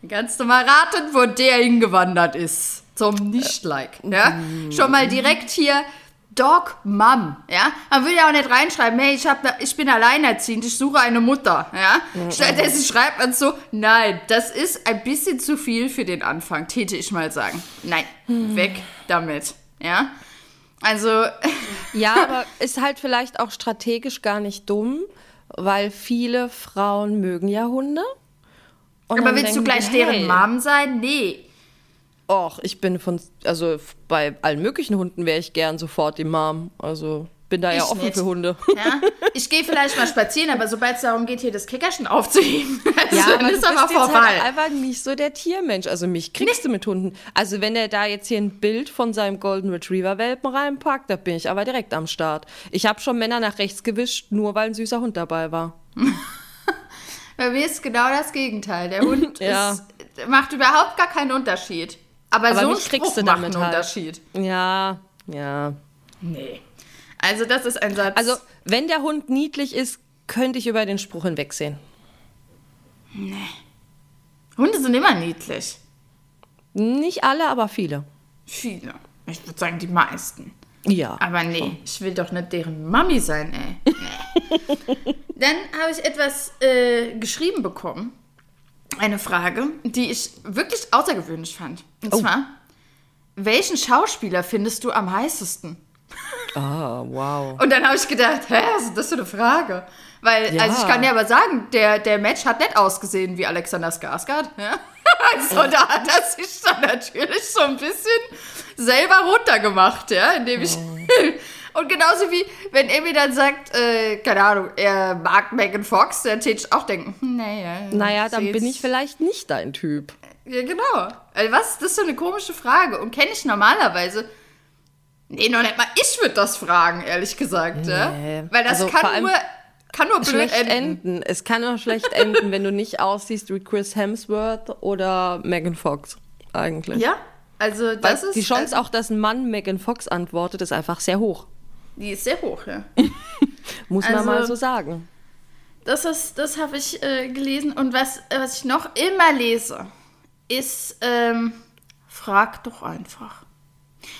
Kannst du mal raten, wo der hingewandert ist? Zum Nicht-Like. Ja? Schon mal direkt hier Dog Mom. Ja? Man würde ja auch nicht reinschreiben, hey, ich, hab, ich bin alleinerziehend, ich suche eine Mutter. Ja? Stattdessen schreibt man so, nein, das ist ein bisschen zu viel für den Anfang, täte ich mal sagen. Nein, weg damit. Ja? Also, Ja, aber ist halt vielleicht auch strategisch gar nicht dumm, weil viele Frauen mögen ja Hunde. Und aber willst du gleich die, deren hey, Mom sein? Nee. Och, ich bin von, also bei allen möglichen Hunden wäre ich gern sofort die Mom. Also bin da ja Ich offen nicht. für Hunde. Ja? Ich gehe vielleicht mal spazieren, aber sobald es darum geht, hier das Kickerchen aufzuheben, Ja, dann aber ist aber vorbei. halt einfach nicht so der Tiermensch. Also mich kriegst du mit Hunden. Also wenn er da jetzt hier ein Bild von seinem Golden Retriever Welpen reinpackt, da bin ich aber direkt am Start. Ich habe schon Männer nach rechts gewischt, nur weil ein süßer Hund dabei war. Bei mir ist genau das Gegenteil. Der Hund Ja. ist, macht überhaupt gar keinen Unterschied. Aber, Aber so ein mich kriegst Spruch du macht damit einen halt. Unterschied. Ja, ja. Nee. Also das ist ein Satz. Also wenn der Hund niedlich ist, könnte ich über den Spruch hinwegsehen. Hunde sind immer niedlich. Nicht alle, aber viele. Viele. Ich würde sagen, die meisten. Ja. Aber nee, ich will doch nicht deren Mami sein, ey. Nee. Dann habe ich etwas äh, geschrieben bekommen. Eine Frage, die ich wirklich außergewöhnlich fand. Und Oh. zwar, welchen Schauspieler findest du am heißesten? Ah, wow. Und dann habe ich gedacht, hä, was ist das für eine Frage? Weil, Ja. also ich kann dir aber sagen, der, der Match hat nicht ausgesehen wie Alexander Skarsgård. Ja? Also da hat er sich dann natürlich so ein bisschen selber runtergemacht, ja, indem ich... Und genauso wie, wenn mir dann sagt, äh, keine Ahnung, er mag Megan Fox, dann täte ich auch denken, hm, naja. Naja, dann bin ich vielleicht nicht dein Typ. Ja, genau. Also was ist das für eine komische Frage? Und kenne ich normalerweise... Nee, noch nicht mal ich würde das fragen, ehrlich gesagt. Ja? Nee. Weil das Also kann nur, kann nur Schlecht enden. enden. Es kann auch schlecht enden, wenn du nicht aussiehst wie Chris Hemsworth oder Megan Fox. Eigentlich. Ja, also Weil das ist... die Chance also, auch, dass ein Mann Megan Fox antwortet, ist einfach sehr hoch. Die ist sehr hoch, ja. Muss man Also- mal so sagen. das, ist- das habe ich äh, gelesen. Und was, was ich noch immer lese, ist, ähm, frag doch einfach.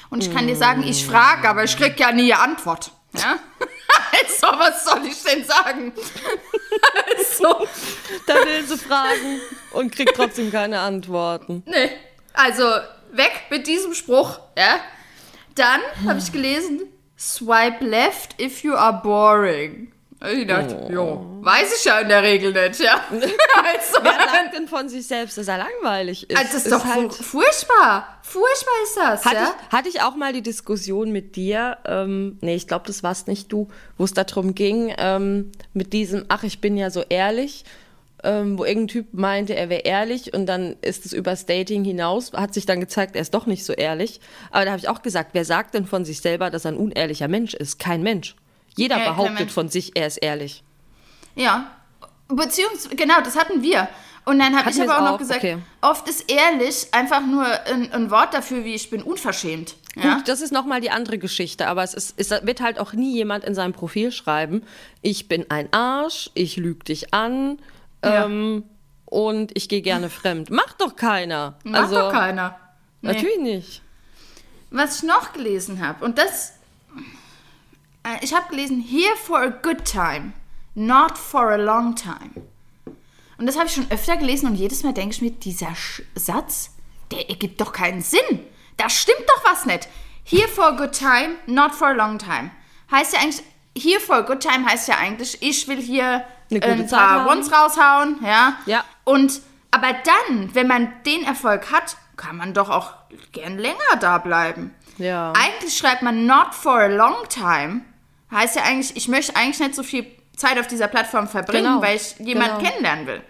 Und ich kann dir sagen, ich frage, aber ich krieg ja nie eine Antwort. Ja? Also, was soll ich denn sagen? Also, Da will sie fragen und kriegt trotzdem keine Antworten. nee. Also, weg mit diesem Spruch, ja? Dann habe ich gelesen, swipe left if you are boring. Ich dachte, jo, weiß ich ja in der Regel nicht, ja? Also, Wer sagt denn von sich selbst, dass er langweilig ist? Also, das ist Ist doch halt- fu- furchtbar. Furchtbar ist das, Hatte, ja? ich, hatte ich auch mal die Diskussion mit dir, ähm, nee, ich glaube, das warst nicht du, wo es darum ging, ähm, mit diesem, ach, ich bin ja so ehrlich, ähm, wo irgendein Typ meinte, er wäre ehrlich und dann ist es übers Dating hinaus, hat sich dann gezeigt, er ist doch nicht so ehrlich. Aber da habe ich auch gesagt, wer sagt denn von sich selber, dass er ein unehrlicher Mensch ist? Kein Mensch. Jeder Ja, behauptet Mensch. von sich, er ist ehrlich. Ja. Beziehungsweise, genau, das hatten wir. Und dann habe ich aber auch es noch auch? gesagt, Okay. oft ist ehrlich einfach nur ein, ein Wort dafür, wie ich bin unverschämt. Ja? Gut, das ist nochmal die andere Geschichte, aber es, ist, es wird halt auch nie jemand in seinem Profil schreiben, ich bin ein Arsch, ich lüge dich an Ja. ähm, und ich gehe gerne fremd. Macht doch keiner. Macht also, doch keiner. Nee. Natürlich nicht. Was ich noch gelesen habe, und das. Äh, ich habe gelesen, here for a good time, not for a long time. Und das habe ich schon öfter gelesen und jedes Mal denke ich mir, dieser Sch Satz, der ergibt doch keinen Sinn. Da stimmt doch was nicht. Here for a good time, not for a long time. Heißt ja eigentlich, here for a good time heißt ja eigentlich, ich will hier ein Zeit paar haben. Ones raushauen, ja. Ja. Und, aber dann, wenn man den Erfolg hat, kann man doch auch gern länger da bleiben. Ja. Eigentlich schreibt man not for a long time. Heißt ja eigentlich, ich möchte eigentlich nicht so viel Zeit auf dieser Plattform verbringen, Genau, weil ich jemanden genau. kennenlernen will.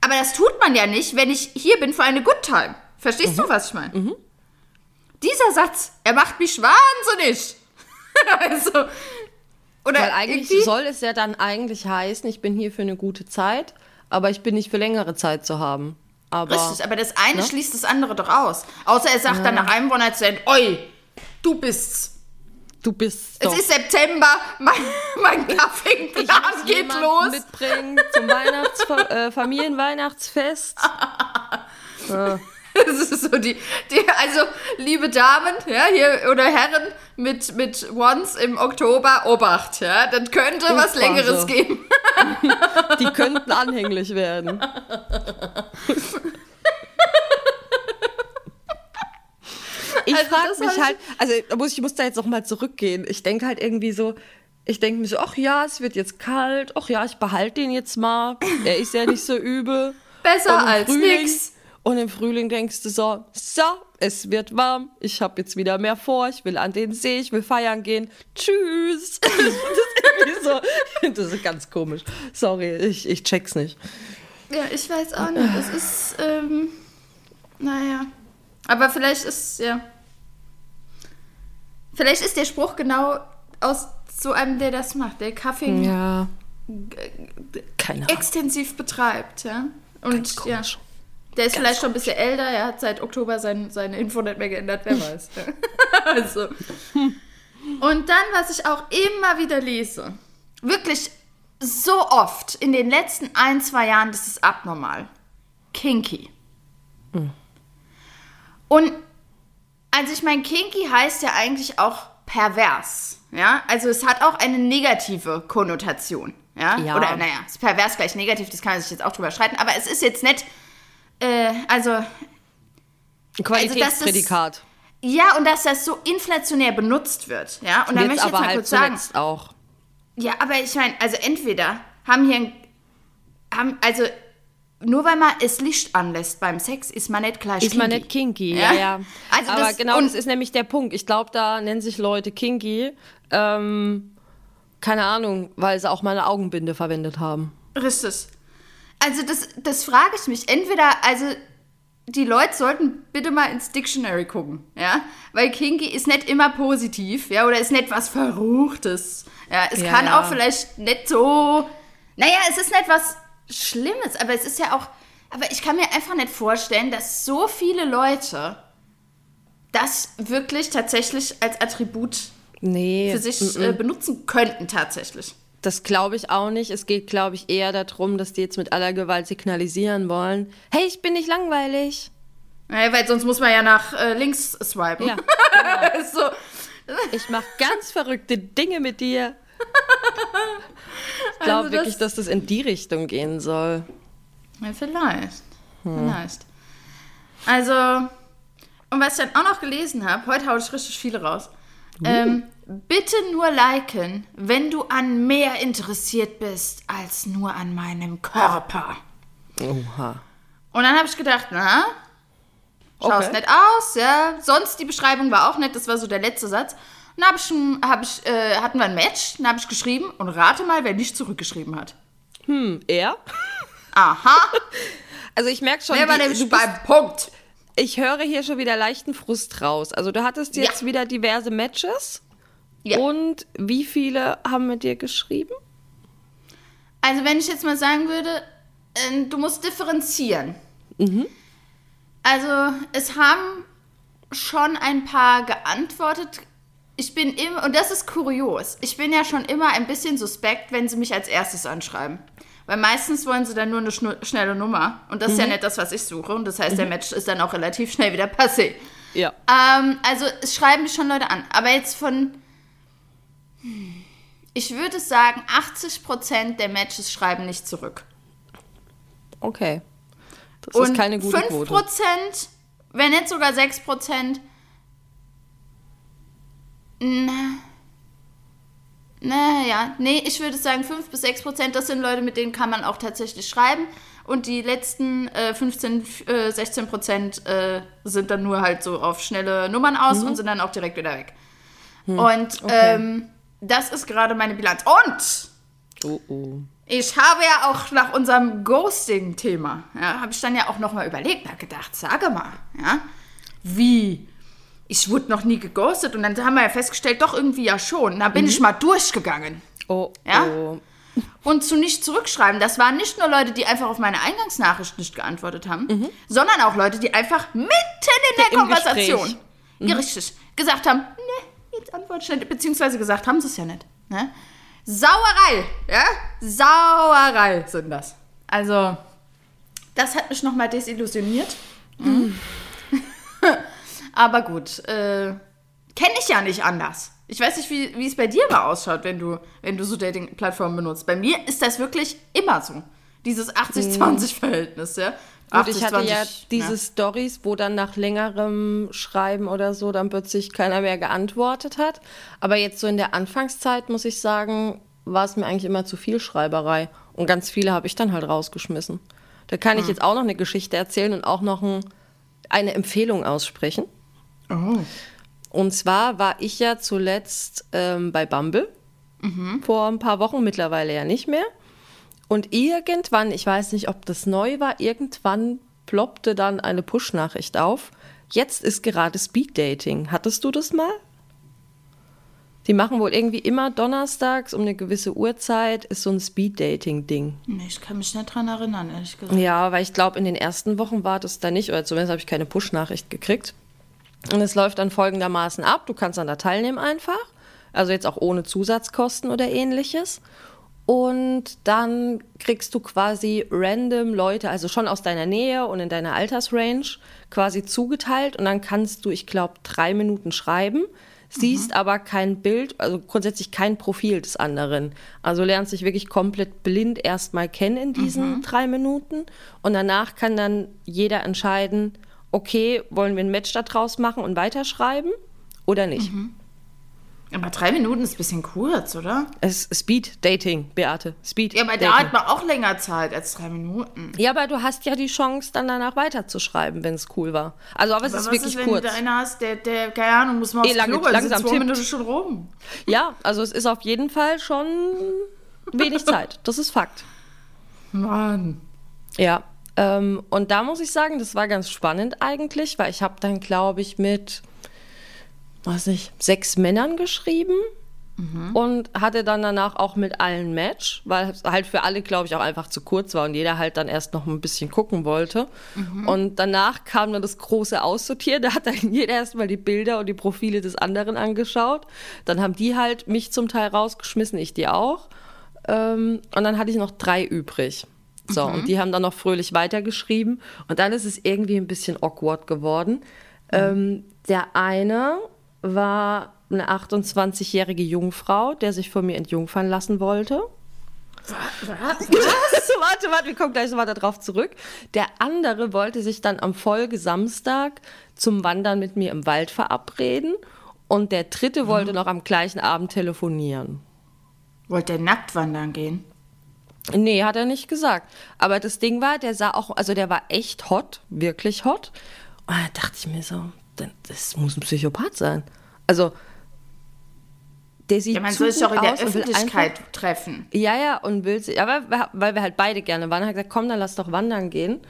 Aber das tut man ja nicht, wenn ich hier bin für eine Good Time. Verstehst Mhm. du, was ich meine? Dieser Satz, er macht mich wahnsinnig. also, oder Weil eigentlich irgendwie- soll es ja dann eigentlich heißen, ich bin hier für eine gute Zeit, aber ich bin nicht für längere Zeit zu haben. Aber Richtig, aber das eine Ne? schließt das andere doch aus. Außer er sagt dann nach einem One-Night-Stand, oi, du bist's. du bist Es doch. ist September, mein, mein ich Kaffeeplan geht los. mitbringen zum Weihnachts äh, Familienweihnachtsfest. Das ist so die, die, also liebe Damen, ja, hier oder Herren mit, mit Once im Oktober, Obacht, ja, das könnte was. Längeres geben. Die könnten anhänglich werden. Ich Also frage mich halt, also muss ich muss da jetzt noch mal zurückgehen. Ich denke halt irgendwie so, ich denke mir so, ach ja, es wird jetzt kalt, ach ja, ich behalte den jetzt mal. Er ist ja nicht so übel. Besser als Frühling- nix. Und im Frühling denkst du so, so, es wird warm, ich habe jetzt wieder mehr vor, ich will an den See, ich will feiern gehen. Tschüss. das ist irgendwie so, ich finde das ist ganz komisch. Sorry, ich, ich check's nicht. Ja, ich weiß auch nicht. Das ist, ähm, naja. Aber vielleicht ist, ja. Vielleicht ist der Spruch genau aus so einem, der das macht, der Kaffee Ja. Extensiv betreibt, ja. Und ja. Der ist vielleicht schon ein bisschen älter, er hat seit Oktober sein, seine Info nicht mehr geändert, wer weiß. Ja. also. Und dann, was ich auch immer wieder lese, wirklich so oft in den letzten ein, zwei Jahren, das ist abnormal. Kinky. Und also ich meine, kinky heißt ja eigentlich auch pervers. Ja, also es hat auch eine negative Konnotation. Ja, Ja. oder naja, ist pervers gleich negativ, das kann man sich jetzt auch drüber streiten, aber es ist jetzt nicht, äh, also Qualitätsprädikat. ja, und dass das so inflationär benutzt wird. Ja, und da möchte ich jetzt aber mal halt kurz sagen, auch. ja, aber ich meine, also entweder haben hier, ein, haben, also nur weil man es Licht anlässt beim Sex, ist man nicht gleich Ist man kinky. nicht kinky, Ja. ja, ja. Also Aber das- genau, und- das ist nämlich der Punkt. Ich glaube, da nennen sich Leute kinky, ähm, keine Ahnung, weil sie auch mal eine Augenbinde verwendet haben. Richtig. Also das, das frage ich mich. Entweder, also die Leute sollten bitte mal ins Dictionary gucken, ja, weil Kinky ist nicht immer positiv, ja, oder ist nicht was Verruchtes. Ja, es Ja, kann ja. auch vielleicht nicht so, naja, es ist nicht was Schlimmes, aber es ist ja auch, aber ich kann mir einfach nicht vorstellen, dass so viele Leute das wirklich tatsächlich als Attribut Nee. für sich äh, benutzen könnten tatsächlich. Das glaube ich auch nicht. Es geht, glaube ich, eher darum, dass die jetzt mit aller Gewalt signalisieren wollen. Hey, ich bin nicht langweilig. Naja, weil sonst muss man ja nach äh, links swipen. Ja, so. Ich mache ganz verrückte Dinge mit dir. Ich glaube Also wirklich, dass das in die Richtung gehen soll. Ja, vielleicht. Vielleicht. Also, und was ich dann auch noch gelesen habe, heute haue ich richtig viele raus. Ähm, bitte nur liken, wenn du an mehr interessiert bist als nur an meinem Körper. Oha. Und dann habe ich gedacht, na, schaust Okay. nett aus, ja. Sonst die Beschreibung war auch nett, das war so der letzte Satz. Und dann hab ich, hab ich, äh, hatten wir ein Match, dann habe ich geschrieben und rate mal, wer nicht zurückgeschrieben hat. Hm, er? Aha, Also ich merke schon, wer war nämlich beim Punkt? ich höre hier schon wieder leichten Frust raus. Also du hattest jetzt Ja. wieder diverse Matches. Ja. Und wie viele haben mit dir geschrieben? Also wenn ich jetzt mal sagen würde, äh, du musst differenzieren. Also es haben schon ein paar geantwortet. Ich bin immer, und das ist kurios, ich bin ja schon immer ein bisschen suspekt, wenn sie mich als erstes anschreiben. Weil meistens wollen sie dann nur eine schnelle Nummer. Und das ist ja nicht das, was ich suche. Und das heißt, der Match ist dann auch relativ schnell wieder passé. Ja. Ähm, also es schreiben mich schon Leute an. Aber jetzt von, ich würde sagen, 80% der Matches schreiben nicht zurück. Okay. Das Und ist keine gute 5%, Quote. wenn nicht sogar 6%, na, naja, nee, ich würde sagen 5 bis 6%, das sind Leute, mit denen kann man auch tatsächlich schreiben. Und die letzten äh, 15, äh, 16% äh, sind dann nur halt so auf schnelle Nummern aus und sind dann auch direkt wieder weg. Und ähm, das ist gerade meine Bilanz. Und Oh, oh. ich habe ja auch nach unserem Ghosting-Thema, ja, habe ich dann ja auch nochmal überlegt, habe gedacht, sage mal, ja, wie? Ich wurde noch nie geghostet und dann haben wir ja festgestellt, doch irgendwie ja schon. Da bin ich mal durchgegangen. Oh, Ja? oh. Und zu nicht zurückschreiben, das waren nicht nur Leute, die einfach auf meine Eingangsnachricht nicht geantwortet haben, sondern auch Leute, die einfach mitten in der Im Konversation, ja, richtig, gesagt haben, ne, antworte ich nicht, beziehungsweise gesagt haben sie es ja nicht. Ne? Sauerei, ja? Sauerei sind das. Also, das hat mich nochmal desillusioniert. Mhm. Aber gut, äh, kenne ich ja nicht anders. Ich weiß nicht, wie, wie es bei dir mal ausschaut, wenn du, wenn du so Dating-Plattformen benutzt. Bei mir ist das wirklich immer so. Dieses 80-20-Verhältnis, ja. Gut, ich hatte ja 80-20, diese Stories, wo dann nach längerem Schreiben oder so dann plötzlich keiner mehr geantwortet hat. Aber jetzt so in der Anfangszeit, muss ich sagen, war es mir eigentlich immer zu viel Schreiberei. Und ganz viele habe ich dann halt rausgeschmissen. Da kann ich Hm. jetzt auch noch eine Geschichte erzählen und auch noch ein, eine Empfehlung aussprechen. Oh. Und zwar war ich ja zuletzt ähm, bei Bumble. Vor ein paar Wochen, mittlerweile ja nicht mehr. Und irgendwann, ich weiß nicht, ob das neu war, irgendwann ploppte dann eine Push-Nachricht auf. Jetzt ist gerade Speed-Dating. Hattest du das mal? Die machen wohl irgendwie immer donnerstags um eine gewisse Uhrzeit, ist so ein Speed-Dating-Ding. Nee, ich kann mich nicht dran erinnern, ehrlich gesagt. Ja, weil ich glaube, in den ersten Wochen war das da nicht, oder zumindest habe ich keine Push-Nachricht gekriegt. Und es läuft dann folgendermaßen ab: Du kannst an da teilnehmen einfach, also jetzt auch ohne Zusatzkosten oder ähnliches. Und dann kriegst du quasi random Leute, also schon aus deiner Nähe und in deiner Altersrange, quasi zugeteilt. Und dann kannst du, ich glaube, drei Minuten schreiben, siehst aber kein Bild, also grundsätzlich kein Profil des anderen. Also lernst dich wirklich komplett blind erstmal kennen in diesen drei Minuten. Und danach kann dann jeder entscheiden, okay, wollen wir ein Match da draus machen und weiterschreiben oder nicht. Aber drei Minuten ist ein bisschen kurz, oder? Es ist Speed Dating, Beate. Speed Ja, aber Dating. da hat man auch länger Zeit als drei Minuten. Ja, aber du hast ja die Chance, dann danach weiterzuschreiben, wenn es cool war. Also, aber es Aber ist was wirklich ist, wenn kurz. du da einer hast, der, der, keine Ahnung, muss mal aufs Eh, lang- Klo, langsam zwei. Minuten schon rum. Ja, also es ist auf jeden Fall schon wenig Zeit. Das ist Fakt. Mann. Ja, ähm, und da muss ich sagen, das war ganz spannend eigentlich, weil ich habe dann, glaube ich, mit, was ich, sechs Männern geschrieben und hatte dann danach auch mit allen Match, weil es halt für alle, glaube ich, auch einfach zu kurz war und jeder halt dann erst noch ein bisschen gucken wollte. Und danach kam dann das große Aussortieren, da hat dann jeder erstmal die Bilder und die Profile des anderen angeschaut. Dann haben die halt mich zum Teil rausgeschmissen, ich die auch. Ähm, und dann hatte ich noch drei übrig. So, und die haben dann noch fröhlich weitergeschrieben. Und dann ist es irgendwie ein bisschen awkward geworden. Ähm, der eine war eine 28-jährige Jungfrau, der sich von mir entjungfern lassen wollte. warte, warte, wir kommen gleich noch weiter drauf zurück. Der andere wollte sich dann am Folgesamstag zum Wandern mit mir im Wald verabreden. Und der dritte wollte noch am gleichen Abend telefonieren. Wollt ihr nackt wandern gehen? Nee, hat er nicht gesagt. Aber das Ding war, der sah auch, also der war echt hot, wirklich hot. Und da dachte ich mir so, das muss ein Psychopath sein. Also, der sieht Ja, man zu soll sich doch in der Öffentlichkeit einfach- treffen. Ja, ja, und will sich, aber weil wir halt beide gerne waren, hat er gesagt, komm, dann lass doch wandern gehen.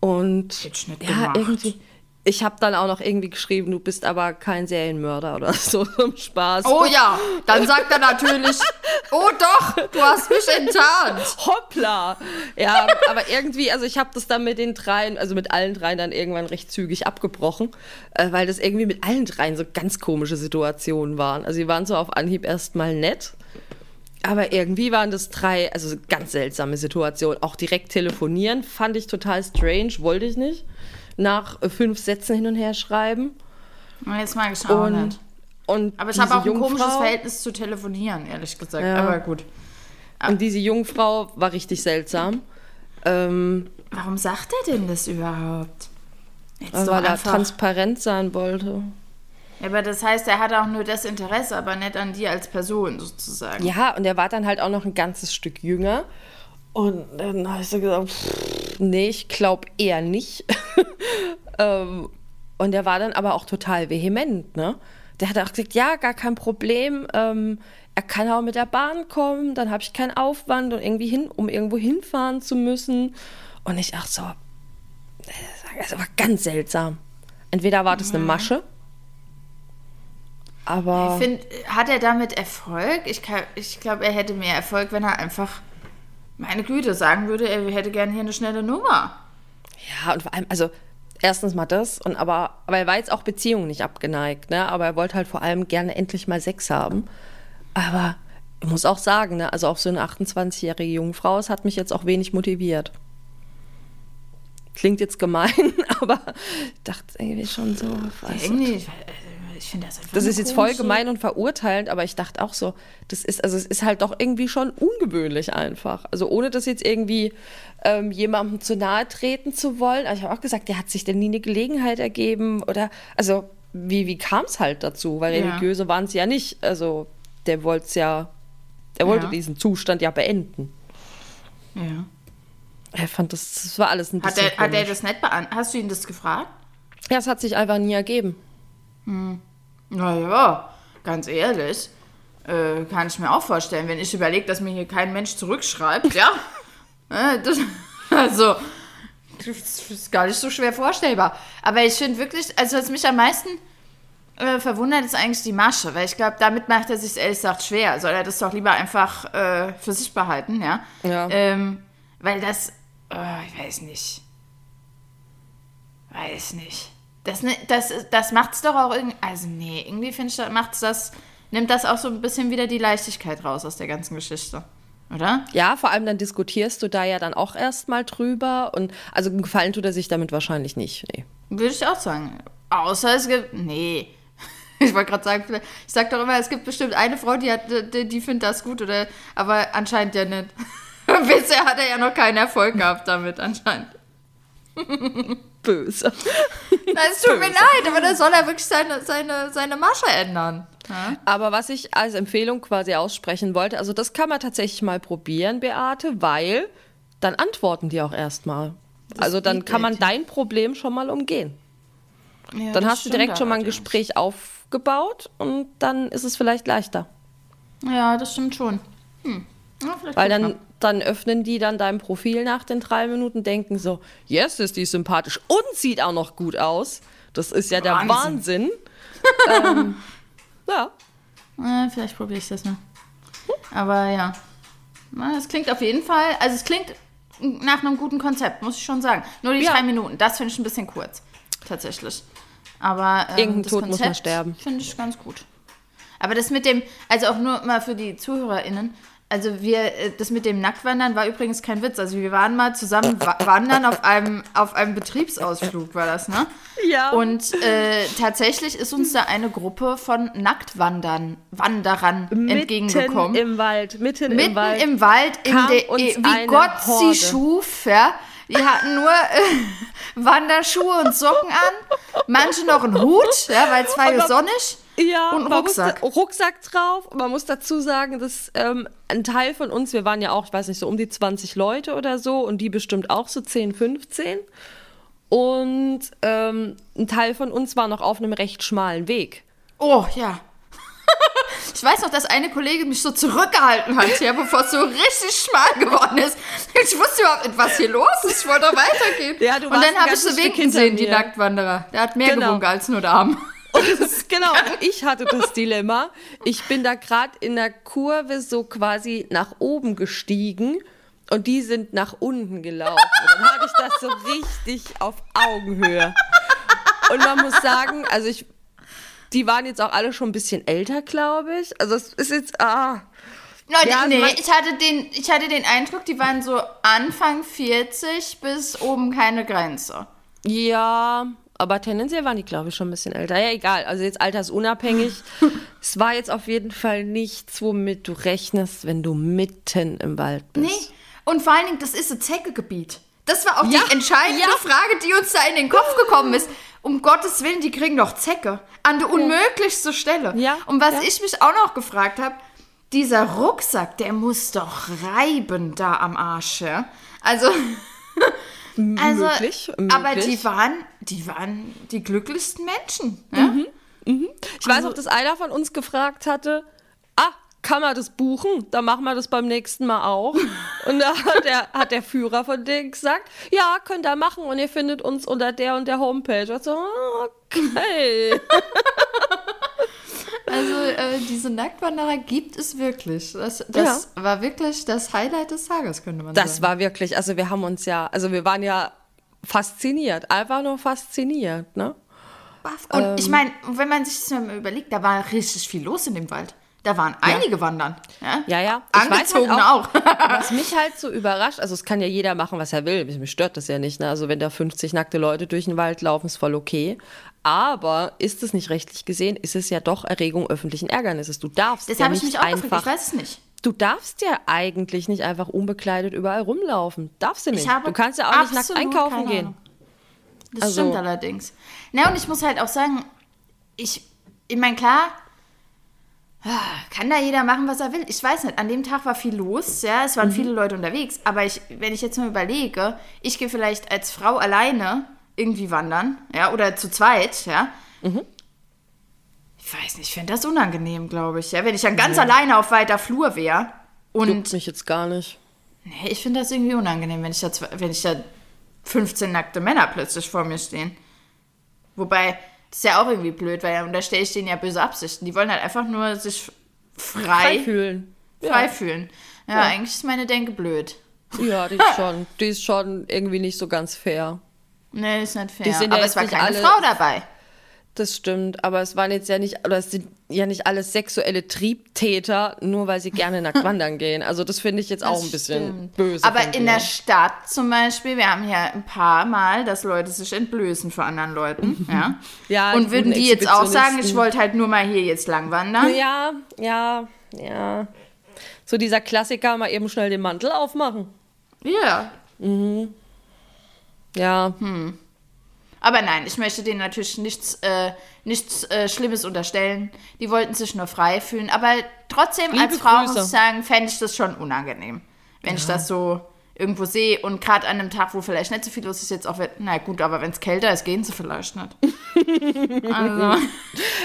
Und Hätte ich nicht ja, gemacht. irgendwie. Ich habe dann auch noch irgendwie geschrieben, du bist aber kein Serienmörder oder so zum Spaß. Oh ja, dann sagt er natürlich, oh doch, du hast mich enttarnt. Hoppla! Ja, aber irgendwie, also ich habe das dann mit den dreien, also mit allen dreien dann irgendwann recht zügig abgebrochen, äh, weil das irgendwie mit allen dreien so ganz komische Situationen waren. Also sie waren so auf Anhieb erstmal nett, aber irgendwie waren das drei, also ganz seltsame Situationen. Auch direkt telefonieren fand ich total strange, wollte ich nicht. Nach fünf Sätzen hin und her schreiben. Jetzt mag ich auch Und, und Aber ich habe auch ein komisches Verhältnis zu telefonieren, ehrlich gesagt. Ja. Aber gut. Und diese Jungfrau war richtig seltsam. Ähm, Warum sagt er denn das überhaupt? Jetzt weil er transparent sein wollte. Ja, aber das heißt, er hat auch nur das Interesse, aber nicht an dir als Person sozusagen. Ja, und er war dann halt auch noch ein ganzes Stück jünger. Und dann ich so gesagt, pff, nee, ich glaube eher nicht. ähm, und er war dann aber auch total vehement, ne? Der hat auch gesagt, ja, gar kein Problem. Ähm, er kann auch mit der Bahn kommen, dann habe ich keinen Aufwand und irgendwie hin, um irgendwo hinfahren zu müssen. Und ich ach so, das war ganz seltsam. Entweder war das eine Masche, aber Ich finde, hat er damit Erfolg? Ich, ich glaube, er hätte mehr Erfolg, wenn er einfach, meine Güte, sagen würde, er hätte gerne hier eine schnelle Nummer. Ja, und vor allem, also erstens mal das, und aber, aber er war jetzt auch Beziehungen nicht abgeneigt, ne? Aber er wollte halt vor allem gerne endlich mal Sex haben. Aber ich muss auch sagen, ne, also auch so eine 28-jährige Jungfrau, es hat mich jetzt auch wenig motiviert. Klingt jetzt gemein, aber ich dachte irgendwie schon so. du. Irgendwie, ich, finde das einfach Das ist jetzt voll gemein und verurteilend, aber ich dachte auch so, das ist, also es ist halt doch irgendwie schon ungewöhnlich einfach. Also ohne das jetzt irgendwie ähm, jemandem zu nahe treten zu wollen. Aber ich habe auch gesagt, der hat sich denn nie eine Gelegenheit ergeben oder, also wie, wie kam es halt dazu? Weil Ja. religiöse waren es ja nicht. Also der wollte es ja, der wollte Ja. diesen Zustand ja beenden. Ja. Er fand das, das war alles ein Hat bisschen er, hat er das nicht beantwortet? Hast du ihn das gefragt? Ja, es hat sich einfach nie ergeben. Naja, ganz ehrlich, äh, kann ich mir auch vorstellen, wenn ich überlege, dass mir hier kein Mensch zurückschreibt, ja. Äh, das, also, das ist gar nicht so schwer vorstellbar. Aber ich finde wirklich, also was mich am meisten äh, verwundert, ist eigentlich die Masche, weil ich glaube, damit macht er sich ehrlich gesagt schwer. Soll er das doch lieber einfach äh, für sich behalten, ja? Ja. Ähm, weil das, äh, ich weiß nicht. Weiß nicht. Das, ne- das, das macht's doch auch irgendwie. Also, nee, irgendwie finde ich, macht's das. Nimmt das auch so ein bisschen wieder die Leichtigkeit raus aus der ganzen Geschichte. Oder? Ja, vor allem dann diskutierst du da ja dann auch erstmal drüber und also gefallen tut er sich damit wahrscheinlich nicht. Nee. Würde ich auch sagen. Außer es gibt. Nee. Ich wollte gerade sagen, ich sag doch immer, es gibt bestimmt eine Frau, die hat, die, die findet das gut, oder aber anscheinend ja nicht. Bisher hat er ja noch keinen Erfolg gehabt damit, anscheinend. Böse. Na, es tut mir leid, aber da soll er wirklich seine, seine, seine Masche ändern. Ja? Aber was ich als Empfehlung quasi aussprechen wollte, also das kann man tatsächlich mal probieren, Beate, weil dann antworten die auch erstmal. Also dann kann man dein Problem schon mal umgehen. Ja, Dann hast du direkt schon mal ein. Gespräch aufgebaut und dann ist es vielleicht leichter. Ja, das stimmt schon. Hm. Ja, Weil dann. Dann öffnen die dann dein Profil nach den drei Minuten, denken so, yes, ist die sympathisch und sieht auch noch gut aus. Das ist ja der Wahnsinn. Wahnsinn. ähm, ja. Ja, vielleicht probiere ich das mal. Aber ja. Es klingt auf jeden Fall, also es klingt nach einem guten Konzept, muss ich schon sagen. Nur die Ja. drei Minuten, das finde ich ein bisschen kurz. Tatsächlich. Aber ähm, Irgendein das Tod muss man sterben. Finde ich ganz gut. Aber das mit dem, also auch nur mal für die ZuhörerInnen, Also wir, äh, das mit dem Nacktwandern war übrigens kein Witz. Also wir waren mal zusammen wa wandern auf einem, auf einem Betriebsausflug, war das, ne? Ja. Und äh, tatsächlich ist uns da eine Gruppe von Nacktwandern, Wanderern entgegengekommen. Mitten im Wald, mitten, Mitten im Wald. im Wald, in der, wie Gott Horde. sie schuf, ja. Die hatten nur äh, Wanderschuhe und Socken an, manche noch einen Hut, ja, weil es war ja sonnig. Ja, Und man Rucksack. Musste, Rucksack drauf. Und man muss dazu sagen, dass ähm, ein Teil von uns, wir waren ja auch, ich weiß nicht, so um die 20 Leute oder so und die bestimmt auch so 10, 15. Und ähm, ein Teil von uns war noch auf einem recht schmalen Weg. Oh, ja. Ich weiß noch, dass eine Kollegin mich so zurückgehalten hat, ja, bevor es so richtig schmal geworden ist. Ich wusste überhaupt nicht, was hier los ist. Ich wollte weitergehen. Ja, du Und dann habe ich sie ganzes Stück winken hinter sehen, die. Nacktwanderer. Der hat mehr Genau. gewunken als nur der Arm. Das, genau, ich hatte das Dilemma. Ich bin da gerade in der Kurve so quasi nach oben gestiegen und die sind nach unten gelaufen. Und dann hatte ich das so richtig auf Augenhöhe. Und man muss sagen, also ich, die waren jetzt auch alle schon ein bisschen älter, glaube ich. Also es ist jetzt, ah, Leute, Ja, also nee, ich hatte, den, ich hatte den Eindruck, die waren so Anfang 40 bis oben keine Grenze. Ja, aber tendenziell waren die, glaube ich, schon ein bisschen älter. Ja, egal. Also jetzt altersunabhängig. es war jetzt auf jeden Fall nichts, womit du rechnest, wenn du mitten im Wald bist. Nee. Und vor allen Dingen, das ist ein Zeckegebiet. Das war auch Ja, die entscheidende ja. Frage, die uns da in den Kopf gekommen ist. Um Gottes Willen, die kriegen doch Zecke. An der unmöglichste Stelle. Ja, Und was ich mich auch noch gefragt habe, dieser Rucksack, der muss doch reiben da am Arsch. Ja? Also, also Möglich, aber möglich. die waren, die waren die glücklichsten Menschen. Ja? Mhm. Ich weiß auch, dass einer von uns gefragt hatte, ah, kann man das buchen? Dann machen wir das beim nächsten Mal auch. Und da hat der, hat der Führer von denen gesagt, ja, könnt ihr machen und ihr findet uns unter der und der Homepage. Und so, ah, okay. Also äh, diese Nacktwanderer gibt es wirklich. Das, das war wirklich das Highlight des Tages, könnte man Das sagen. war wirklich, also wir haben uns ja, also wir waren ja fasziniert, einfach nur fasziniert, ne? Und Ähm. ich meine, wenn man sich das mal überlegt, da war richtig viel los in dem Wald. Da waren einige wandern. Ja, Ja, ja. Ich weiß halt Angezogen auch- auch. Was mich halt so überrascht, also es kann ja jeder machen, was er will. Mich stört das ja nicht. Ne? Also wenn da 50 nackte Leute durch den Wald laufen, ist voll okay. Aber ist es nicht rechtlich gesehen, ist es ja doch Erregung öffentlichen Ärgernisses. Du darfst Das ja habe ich nicht mich auch gefragt. einfach. Ich weiß es nicht. Du darfst ja eigentlich nicht einfach unbekleidet überall rumlaufen. Darfst du nicht. Ich Du kannst ja auch nicht nackt einkaufen gehen. Das Also- stimmt allerdings. Na, und ich muss halt auch sagen, ich, ich meine, klar, ah, kann da jeder machen, was er will. Ich weiß nicht, an dem Tag war viel los, ja, es waren Mhm. viele Leute unterwegs, aber ich, wenn ich jetzt mal überlege, ich gehe vielleicht als Frau alleine irgendwie wandern, ja, oder zu zweit, ja. Mhm. Ich weiß nicht, ich fände das unangenehm, glaube ich, ja, wenn ich dann ganz alleine auf weiter Flur wäre. Und Juckt mich jetzt gar nicht. Nee, ich finde das irgendwie unangenehm, wenn ich, da, zwei- wenn ich da 15 nackte Männer plötzlich vor mir stehen. Wobei, das ist ja auch irgendwie blöd, weil da unterstelle ich denen ja böse Absichten. Die wollen halt einfach nur sich frei, Frei fühlen. frei fühlen. Ja, eigentlich ist meine Denke blöd. Ja, die ist schon, die ist schon irgendwie nicht so ganz fair. Nee, ist nicht fair. Die sind ja Aber jetzt es war keine alle- Frau dabei. Das stimmt, aber es waren jetzt ja nicht, oder es sind ja nicht alles sexuelle Triebtäter, nur weil sie gerne nackt wandern gehen. Also das finde ich jetzt auch ein bisschen Stimmt. böse. Aber in der Stadt zum Beispiel, wir haben ja ein paar Mal, dass Leute sich entblößen vor anderen Leuten. Ja. Ja, Und würden die jetzt auch sagen, ich wollte halt nur mal hier jetzt lang wandern? Ja, ja, ja. So dieser Klassiker, mal eben schnell den Mantel aufmachen. Ja. Ja, Aber nein, ich möchte denen natürlich nichts, äh, nichts äh, Schlimmes unterstellen. Die wollten sich nur frei fühlen. Aber trotzdem, Liebe als Frau Grüße. muss ich sagen, fände ich das schon unangenehm. Wenn ich das so irgendwo sehe und gerade an einem Tag, wo vielleicht nicht so viel los ist, jetzt auch, na gut, aber wenn es kälter ist, gehen sie vielleicht nicht. also,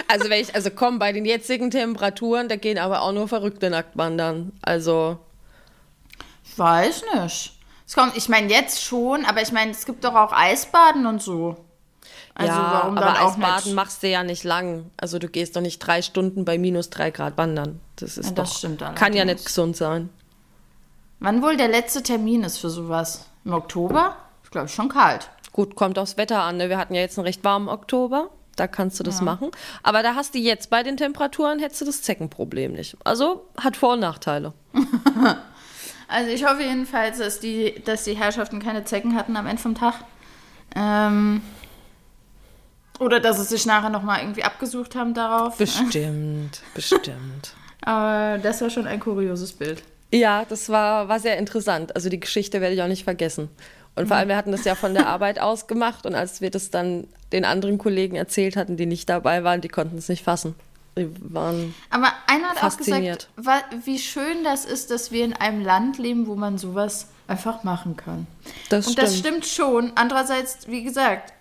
also wenn ich, also komm, bei den jetzigen Temperaturen, da gehen aber auch nur Verrückte nackt wandern. Also, ich weiß nicht. Es kommt, ich meine jetzt schon, aber ich meine, es gibt doch auch Eisbaden und so. Also ja, warum aber dann auch Eisbaden nicht? machst du ja nicht lang. Also du gehst doch nicht drei Stunden bei minus drei Grad wandern. Das ist Ja, das doch, stimmt kann ja allerdings. nicht gesund sein. Wann wohl der letzte Termin ist für sowas? Im Oktober? Ich glaube schon kalt. Gut, kommt aufs Wetter an. Ne? Wir hatten ja jetzt einen recht warmen Oktober. Da kannst du das machen. Aber da hast du jetzt bei den Temperaturen hättest du das Zeckenproblem nicht. Also hat Vor- und Nachteile. Also ich hoffe jedenfalls, dass die, dass die Herrschaften keine Zecken hatten am Ende vom Tag. Ähm, oder dass sie sich nachher nochmal irgendwie abgesucht haben darauf. Bestimmt, bestimmt. Aber das war schon ein kurioses Bild. Ja, das war, war sehr interessant. Also die Geschichte werde ich auch nicht vergessen. Und vor allem, wir hatten das ja von der Arbeit aus gemacht und als wir das dann den anderen Kollegen erzählt hatten, die nicht dabei waren, die konnten es nicht fassen. Die waren Aber einer hat auch Fasziniert. gesagt, wa- wie schön das ist, dass wir in einem Land leben, wo man sowas einfach machen kann. Das Und das stimmt. stimmt schon. Andererseits, wie gesagt,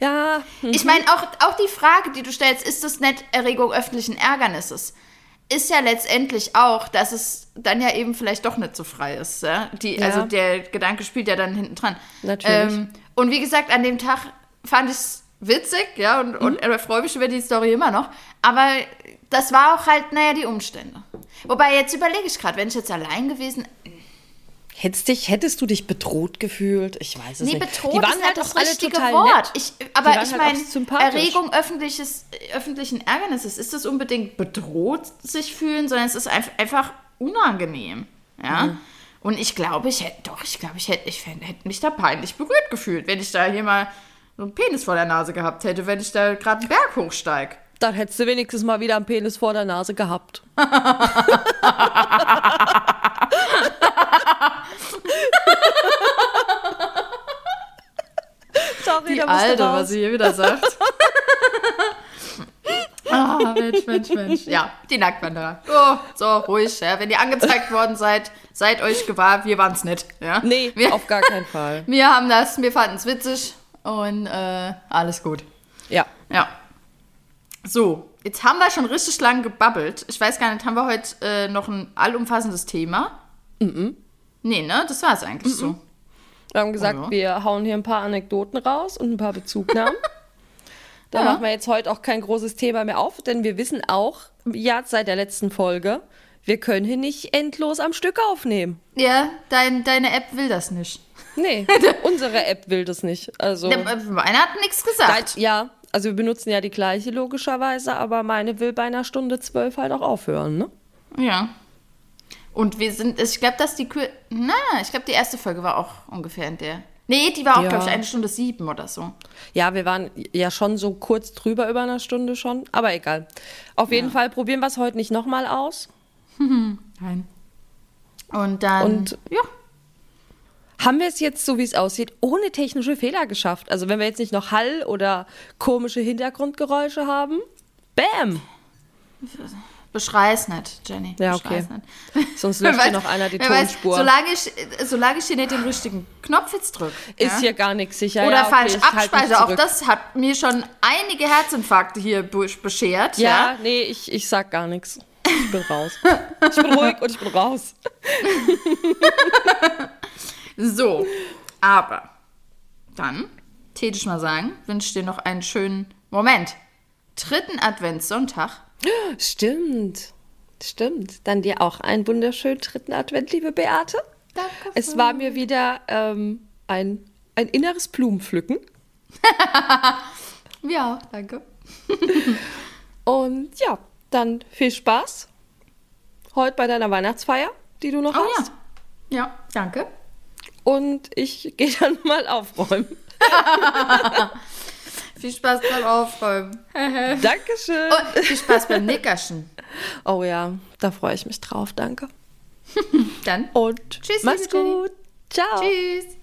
Ja, hm, ich meine, auch, auch die Frage, die du stellst, ist das nicht Erregung öffentlichen Ärgernisses? Ist ja letztendlich auch, dass es dann ja eben vielleicht doch nicht so frei ist. Ja? Die, Ja. Also der Gedanke spielt ja dann hinten dran. Natürlich. Ähm, und wie gesagt, an dem Tag fand ich es witzig, ja, und, und Mhm. äh, freue mich über die Story immer noch. Aber das war auch halt, naja, die Umstände. Wobei, jetzt überlege ich gerade, wenn ich jetzt allein gewesen hättest, dich, hättest du dich bedroht gefühlt? Ich weiß es Nee, nicht. bedroht die waren ist halt nicht das richtige Wort. Ich, aber ich halt meine, sympathisch. Erregung öffentliches, öffentlichen Ärgernisses, ist das unbedingt bedroht sich fühlen, sondern es ist einfach, unangenehm. Ja. Mhm. Und ich glaube, ich hätte, doch, ich glaube, ich hätte, ich hätte mich da peinlich berührt gefühlt, wenn ich da hier mal einen Penis vor der Nase gehabt hätte, wenn ich da gerade einen Berg hochsteig. Dann hättest du wenigstens mal wieder einen Penis vor der Nase gehabt. Sorry, Die Alte, was sie hier wieder sagt. Ah, Mensch, Mensch, Mensch. Ja, die Nacktwanderer. Oh, so, ruhig. Ja. Wenn ihr angezeigt worden seid, seid euch gewahr, wir waren's nicht. Ja? Nee, wir, auf gar keinen Fall. wir haben das, wir fanden es witzig und äh, alles gut. Ja. Ja. So, jetzt haben wir schon richtig lang gebabbelt. Ich weiß gar nicht, haben wir heute äh, noch ein allumfassendes Thema? Mhm. Nee, ne? Das war es eigentlich so. Wir haben gesagt, ja. wir hauen hier ein paar Anekdoten raus und ein paar Bezugnahmen. Da Ja. machen wir jetzt heute auch kein großes Thema mehr auf, denn wir wissen auch, ja, seit der letzten Folge, wir können hier nicht endlos am Stück aufnehmen. Ja, dein, deine App will das nicht. Nee, unsere App will das nicht. Also, Der, äh, Meine hat nichts gesagt. Dein- ja, also wir benutzen ja die gleiche logischerweise, aber meine will bei einer Stunde zwölf halt auch aufhören, ne? Ja. Und wir sind, ich glaube, dass die Kür Na, ich glaube, die erste Folge war auch ungefähr in der. Nee, die war auch, Ja. glaube ich, eine Stunde sieben oder so. Ja, wir waren ja schon so kurz drüber über einer Stunde schon, aber egal. Auf jeden Fall probieren wir es heute nicht nochmal aus. Nein. Und dann. Und- ja. Haben wir es jetzt, so wie es aussieht, ohne technische Fehler geschafft? Also wenn wir jetzt nicht noch Hall oder komische Hintergrundgeräusche haben? Bam! Beschrei's nicht, Jenny. Ja, okay. Nicht. Sonst löscht hier noch einer die wer weiß, Tonspur. solange, ich, solange ich hier nicht den richtigen Knopf jetzt drücke. Ist ja? hier gar nichts sicher. Oder ja, okay, falsch ich halt abspeise. Auch das hat mir schon einige Herzinfarkte hier beschert. Ja, Ja. nee, ich, ich sag gar nichts. Ich bin raus. Ich bin ruhig und ich bin raus. So, aber dann, täte ich mal sagen, wünsche ich dir noch einen schönen Moment. Dritten Adventssonntag. Stimmt. Stimmt. Dann dir auch einen wunderschönen dritten Advent, liebe Beate. Danke. Es war mir wieder ähm, ein, ein inneres Blumenpflücken. Ja, danke. Und ja, dann viel Spaß heute bei deiner Weihnachtsfeier, die du noch Oh hast. ja. Ja, danke. Und ich gehe dann mal aufräumen. Viel Spaß beim Aufräumen. Dankeschön. Und viel Spaß beim Nickerschen. Oh ja, da freue ich mich drauf. Danke. Dann Und Tschüss, mach's liebe Jenny. gut. Ciao. tschüss.